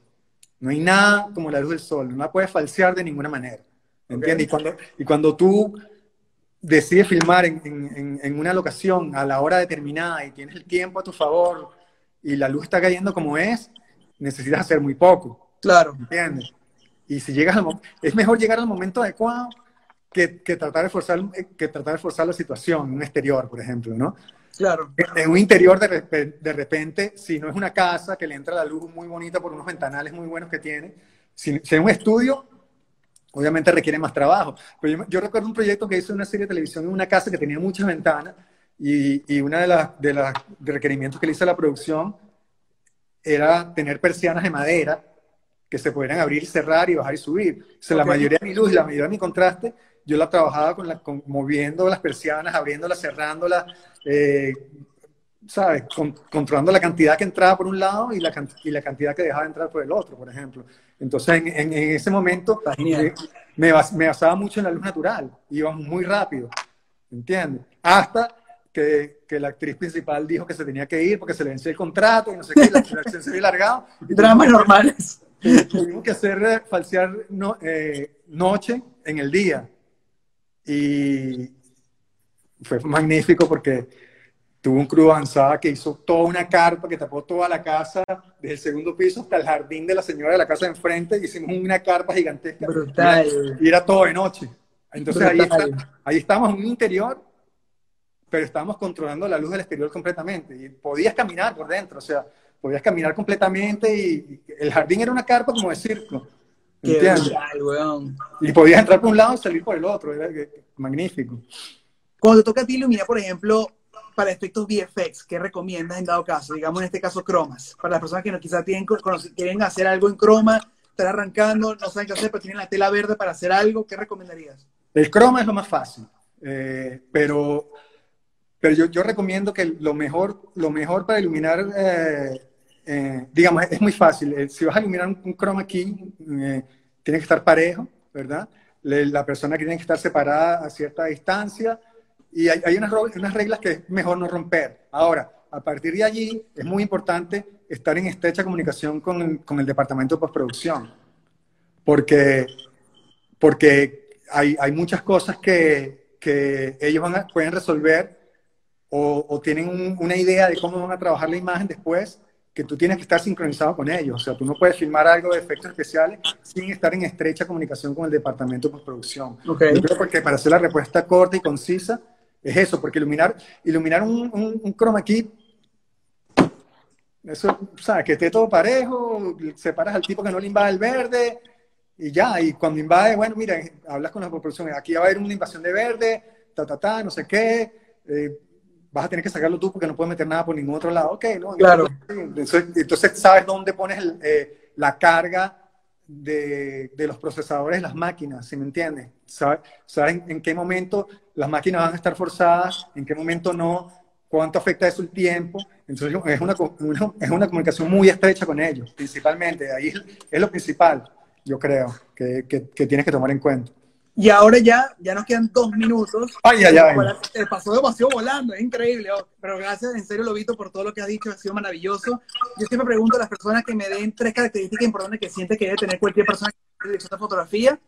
No hay nada como la luz del sol. No la puedes falsear de ninguna manera. ¿Entiendes? Y, cuando, y cuando tú decides filmar en, en, una locación a la hora determinada y tienes el tiempo a tu favor y la luz está cayendo como es, necesitas hacer muy poco. Claro. ¿Entiendes? Y si llegas al es mejor llegar al momento adecuado que, que, tratar de forzar, que tratar de forzar la situación, en un exterior, por ejemplo, ¿no? Claro. En un interior, de, de repente, si no es una casa que le entra la luz muy bonita por unos ventanales muy buenos que tiene, si, es un estudio, obviamente requiere más trabajo. Pero yo, recuerdo un proyecto que hice una serie de televisión en una casa que tenía muchas ventanas y, y una de las requerimientos que le hice a la producción era tener persianas de madera que se pudieran abrir y cerrar y bajar y subir. O sea, la mayoría de mi luz y la mayoría de mi contraste, yo la trabajaba con, la, moviendo las persianas, abriéndolas, cerrándolas, eh, ¿sabes? controlando la cantidad que entraba por un lado y la, y la cantidad que dejaba entrar por el otro, por ejemplo. Entonces, en, en, ese momento eh, me, me, basaba mucho en la luz natural, íbamos muy rápido, ¿entiendes? Hasta que, que, la actriz principal dijo que se tenía que ir porque se le vencía el contrato y no sé qué, la, se había largado. Dramas normales. tuvimos que hacer eh, falsear no, eh, noche en el día. Y fue magnífico porque tuvo un crew avanzada que hizo toda una carpa que tapó toda la casa, desde el segundo piso hasta el jardín de la señora de la casa de enfrente. Hicimos una carpa gigantesca. Brutal. Y era todo de noche. Entonces ahí, ahí estamos en un interior, pero estábamos controlando la luz del exterior completamente. Y podías caminar por dentro, o sea, podías caminar completamente y, el jardín era una carpa como de circo. ¿entiendes? Y podías entrar por un lado y salir por el otro, era magnífico. Cuando te toca a ti iluminar, por ejemplo, para efectos VFX, ¿qué recomiendas en dado caso? Digamos en este caso cromas. Para las personas que no, quizás tienen, quieren hacer algo en croma, están arrancando, no saben qué hacer, pero tienen la tela verde para hacer algo, ¿qué recomendarías? El croma es lo más fácil, eh, pero, pero yo, yo, recomiendo que lo mejor, lo mejor para iluminar eh, eh, digamos, es muy fácil. Eh, si vas a iluminar un, chroma key, eh, tiene que estar parejo, ¿verdad? la persona tiene que estar separada a cierta distancia y hay, unas, unas, reglas que es mejor no romper. Ahora, a partir de allí es muy importante estar en estrecha comunicación con, con el departamento de postproducción, porque, porque hay, hay muchas cosas que, que ellos van pueden resolver o, o tienen una idea de cómo van a trabajar la imagen después que tú tienes que estar sincronizado con ellos. O sea, tú no puedes filmar algo de efectos especiales sin estar en estrecha comunicación con el departamento de postproducción. Okay. Yo creo que para hacer la respuesta corta y concisa es eso, porque iluminar, iluminar un, un, chroma key, eso, o sea, que esté todo parejo, separas al tipo que no le invade el verde y ya, y cuando invade, bueno, mira, hablas con la postproducción, aquí va a haber una invasión de verde, ta, ta, ta, no sé qué, eh, vas a tener que sacarlo tú porque no puedes meter nada por ningún otro lado. Ok, ¿no? Claro. Entonces, sabes dónde pones eh, la carga de, de, los procesadores las máquinas, ¿sí me entiendes? Sabes, en, qué momento las máquinas van a estar forzadas, en qué momento no, cuánto afecta eso el tiempo. Entonces es una, es una comunicación muy estrecha con ellos, principalmente. Ahí es, lo principal, yo creo, que, que tienes que tomar en cuenta. Y ahora ya, ya nos quedan dos minutos. Ay, ay, ay. Te pasó demasiado volando, es increíble. Oh. Pero gracias, en serio, Lobito, por todo lo que has dicho, ha sido maravilloso. Yo siempre pregunto a las personas que me den tres características importantes que siente que debe tener cualquier persona que dirección de fotografía.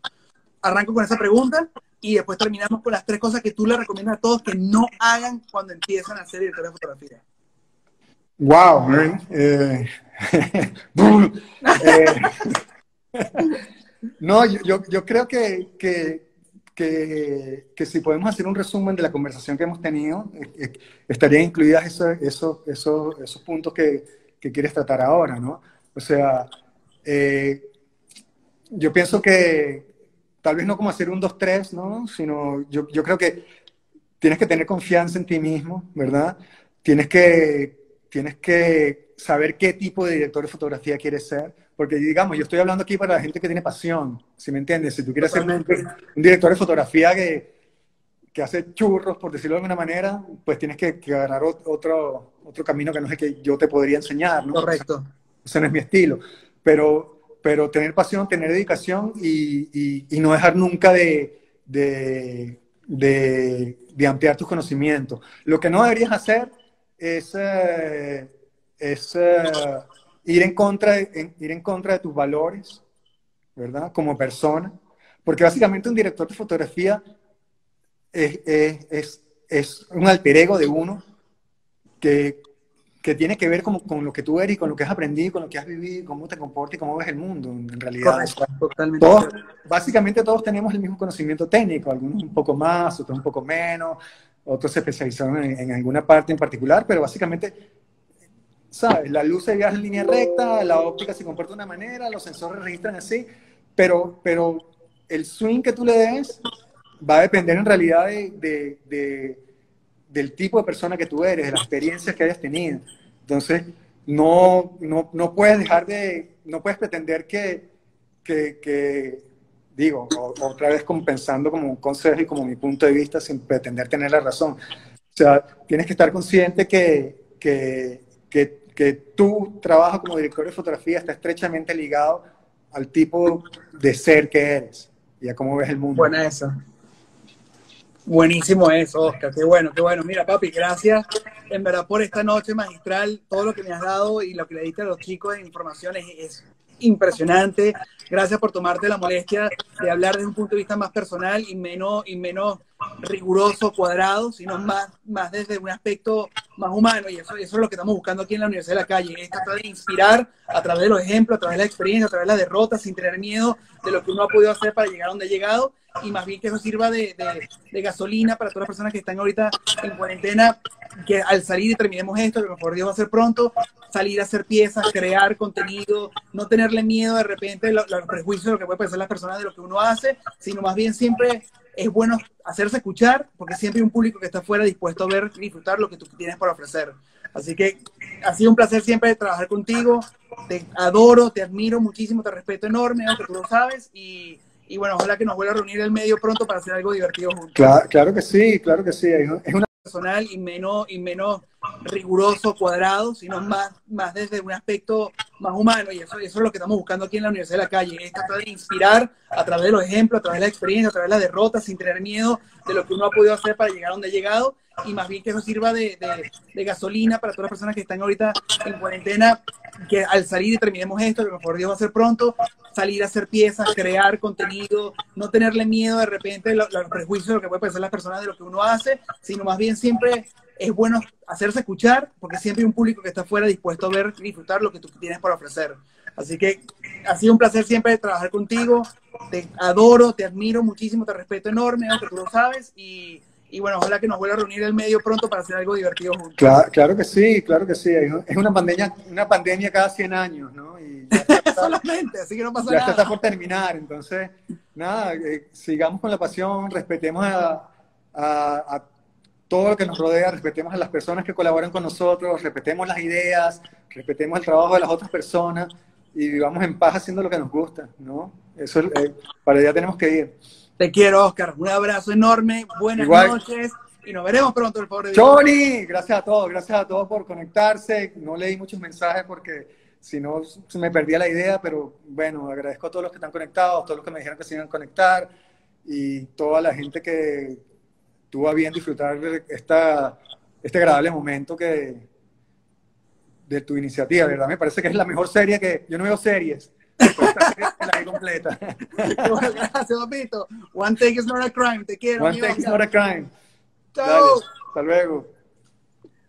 Arranco con esa pregunta y después terminamos con las tres cosas que tú le recomiendas a todos que no hagan cuando empiezan a hacer director de fotografía. Wow, eh, eh, no, yo, yo, creo que, que, que, si podemos hacer un resumen de la conversación que hemos tenido, eh, estarían incluidas esos, esos, esos, esos puntos que, quieres tratar ahora, ¿no? O sea, yo pienso que tal vez no como hacer un 2-3, ¿no? Sino yo, yo creo que tienes que tener confianza en ti mismo, ¿verdad? Tienes que, tienes que saber qué tipo de director de fotografía quieres ser, porque digamos, yo estoy hablando aquí para la gente que tiene pasión, si me entiendes? Si tú quieres ser un, director de fotografía que, que hace churros, por decirlo de alguna manera, pues tienes que, que, agarrar otro, otro camino que no es el que yo te podría enseñar, ¿no? Correcto. ese no es mi estilo. Pero, pero tener pasión, tener dedicación y, y, no dejar nunca de, de, de, de ampliar tus conocimientos. Lo que no deberías hacer es, eh, es ir, en contra de, ir en contra de tus valores, ¿verdad? Como persona. Porque básicamente un director de fotografía es, es, es un alter ego de uno que, que tiene que ver con, con, lo que tú eres y con lo que has aprendido, con lo que has vivido, cómo te comportas y cómo ves el mundo, en realidad. totalmente. básicamente todos tenemos el mismo conocimiento técnico, algunos un poco más, otros un poco menos, otros se especializaron en, alguna parte en particular, pero básicamente, ¿sabes? La luz se viaja en línea recta, la óptica se comporta de una manera, los sensores registran así, pero, pero el swing que tú le des va a depender en realidad de, de, del tipo de persona que tú eres, de las experiencias que hayas tenido. Entonces, no, no, no puedes dejar de, no puedes pretender que, que, que digo, otra vez compensando como un consejo y como mi punto de vista sin pretender tener la razón. O sea, tienes que estar consciente que, que, que, que tu trabajo como director de fotografía está estrechamente ligado al tipo de ser que eres y a cómo ves el mundo. Buena eso. Buenísimo eso, Oscar. Qué bueno, qué bueno. Mira, papi, gracias en verdad por esta noche magistral. Todo lo que me has dado y lo que le diste a los chicos de información es impresionante. Gracias por tomarte la molestia de hablar desde un punto de vista más personal y menos, y menos riguroso, cuadrado, sino más, más desde un aspecto más humano. Y eso, eso es lo que estamos buscando aquí en la Universidad de la Calle. Es tratar de inspirar a través de los ejemplos, a través de la experiencia, a través de las derrotas, sin tener miedo de lo que uno ha podido hacer para llegar a donde ha llegado. Y más bien que eso sirva de, de, gasolina para todas las personas que están ahorita en cuarentena, que al salir y terminemos esto, que mejor Dios va a ser pronto, salir a hacer piezas, crear contenido, no tenerle miedo de repente los prejuicios de lo que puede pensar las personas de lo que uno hace, sino más bien siempre es bueno hacerse escuchar, porque siempre hay un público que está afuera dispuesto a ver y disfrutar lo que tú tienes para ofrecer. Así que ha sido un placer siempre trabajar contigo, te adoro, te admiro muchísimo, te respeto enorme, aunque tú lo sabes, y, y bueno, ojalá que nos vuelva a reunir el medio pronto para hacer algo divertido juntos. Claro, claro que sí, claro que sí, es una personal y menos, y menos riguroso, cuadrado, sino más, más desde un aspecto más humano. Y eso, eso es lo que estamos buscando aquí en la Universidad de la Calle, es tratar de inspirar a través de los ejemplos, a través de la experiencia, a través de las derrotas, sin tener miedo de lo que uno ha podido hacer para llegar a donde ha llegado. Y más bien que eso sirva de, de, de gasolina para todas las personas que están ahorita en cuarentena, que al salir y terminemos esto, que mejor Dios va a ser pronto, salir a hacer piezas, crear contenido, no tenerle miedo de repente los prejuicios de lo que puede pensar las personas de lo que uno hace, sino más bien siempre es bueno hacerse escuchar, porque siempre hay un público que está afuera dispuesto a ver y disfrutar lo que tú tienes para ofrecer. Así que ha sido un placer siempre trabajar contigo, te adoro, te admiro muchísimo, te respeto enorme, aunque tú lo sabes, y, y bueno, ojalá que nos vuelva a reunir el medio pronto para hacer algo divertido juntos. Claro, claro que sí, claro que sí. Es una pandemia, una pandemia cada 100 años, ¿no? Y está, Solamente, así que no pasa ya nada. Ya está por terminar, entonces, nada, eh, sigamos con la pasión, respetemos a, a, a, todo lo que nos rodea, respetemos a las personas que colaboran con nosotros, respetemos las ideas, respetemos el trabajo de las otras personas y vivamos en paz haciendo lo que nos gusta, ¿no? Eso, eh, para allá tenemos que ir. Te quiero, Oscar. Un abrazo enorme. Buenas Igual. noches. Y nos veremos pronto, el pobre Johnny, gracias a todos, gracias a todos por conectarse. No leí muchos mensajes porque si no se me perdía la idea, pero bueno, agradezco a todos los que están conectados, a todos los que me dijeron que se iban a conectar y toda la gente que tuvo a bien disfrutar esta, este agradable momento que de tu iniciativa, ¿verdad? Me parece que es la mejor serie que yo no veo series la completa. Gracias, papito. One take is not a crime. Te quiero. One take is not a crime. Chao. hasta luego.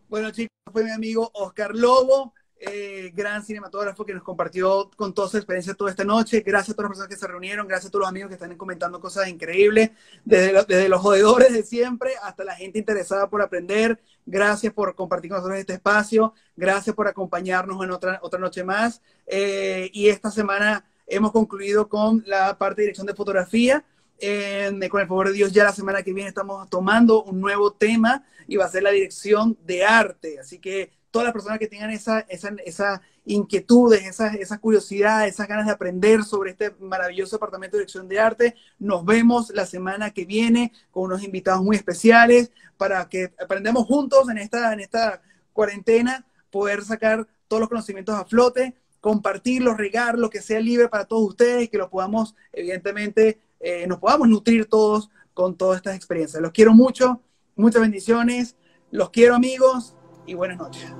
Bueno, chicos. fue mi amigo Oscar Lobo, eh, gran cinematógrafo que nos compartió con toda su experiencia toda esta noche. Gracias a todas las personas que se reunieron, gracias a todos los amigos que están comentando cosas increíbles, desde, los jodedores de siempre hasta la gente interesada por aprender. Gracias por compartir con nosotros este espacio, gracias por acompañarnos en otra, otra noche más. Eh, y esta semana hemos concluido con la parte de dirección de fotografía. con el favor de Dios, ya la semana que viene estamos tomando un nuevo tema y va a ser la dirección de arte. Así que todas las personas que tengan esa, esa, esa inquietudes, esas, esa curiosidad, esas ganas de aprender sobre este maravilloso departamento de dirección de arte, nos vemos la semana que viene con unos invitados muy especiales para que aprendamos juntos en esta, en esta cuarentena, poder sacar todos los conocimientos a flote, compartirlos, regar, lo que sea libre para todos ustedes, que lo podamos, evidentemente, eh, nos podamos nutrir todos con todas estas experiencias. Los quiero mucho, muchas bendiciones, los quiero amigos y buenas noches.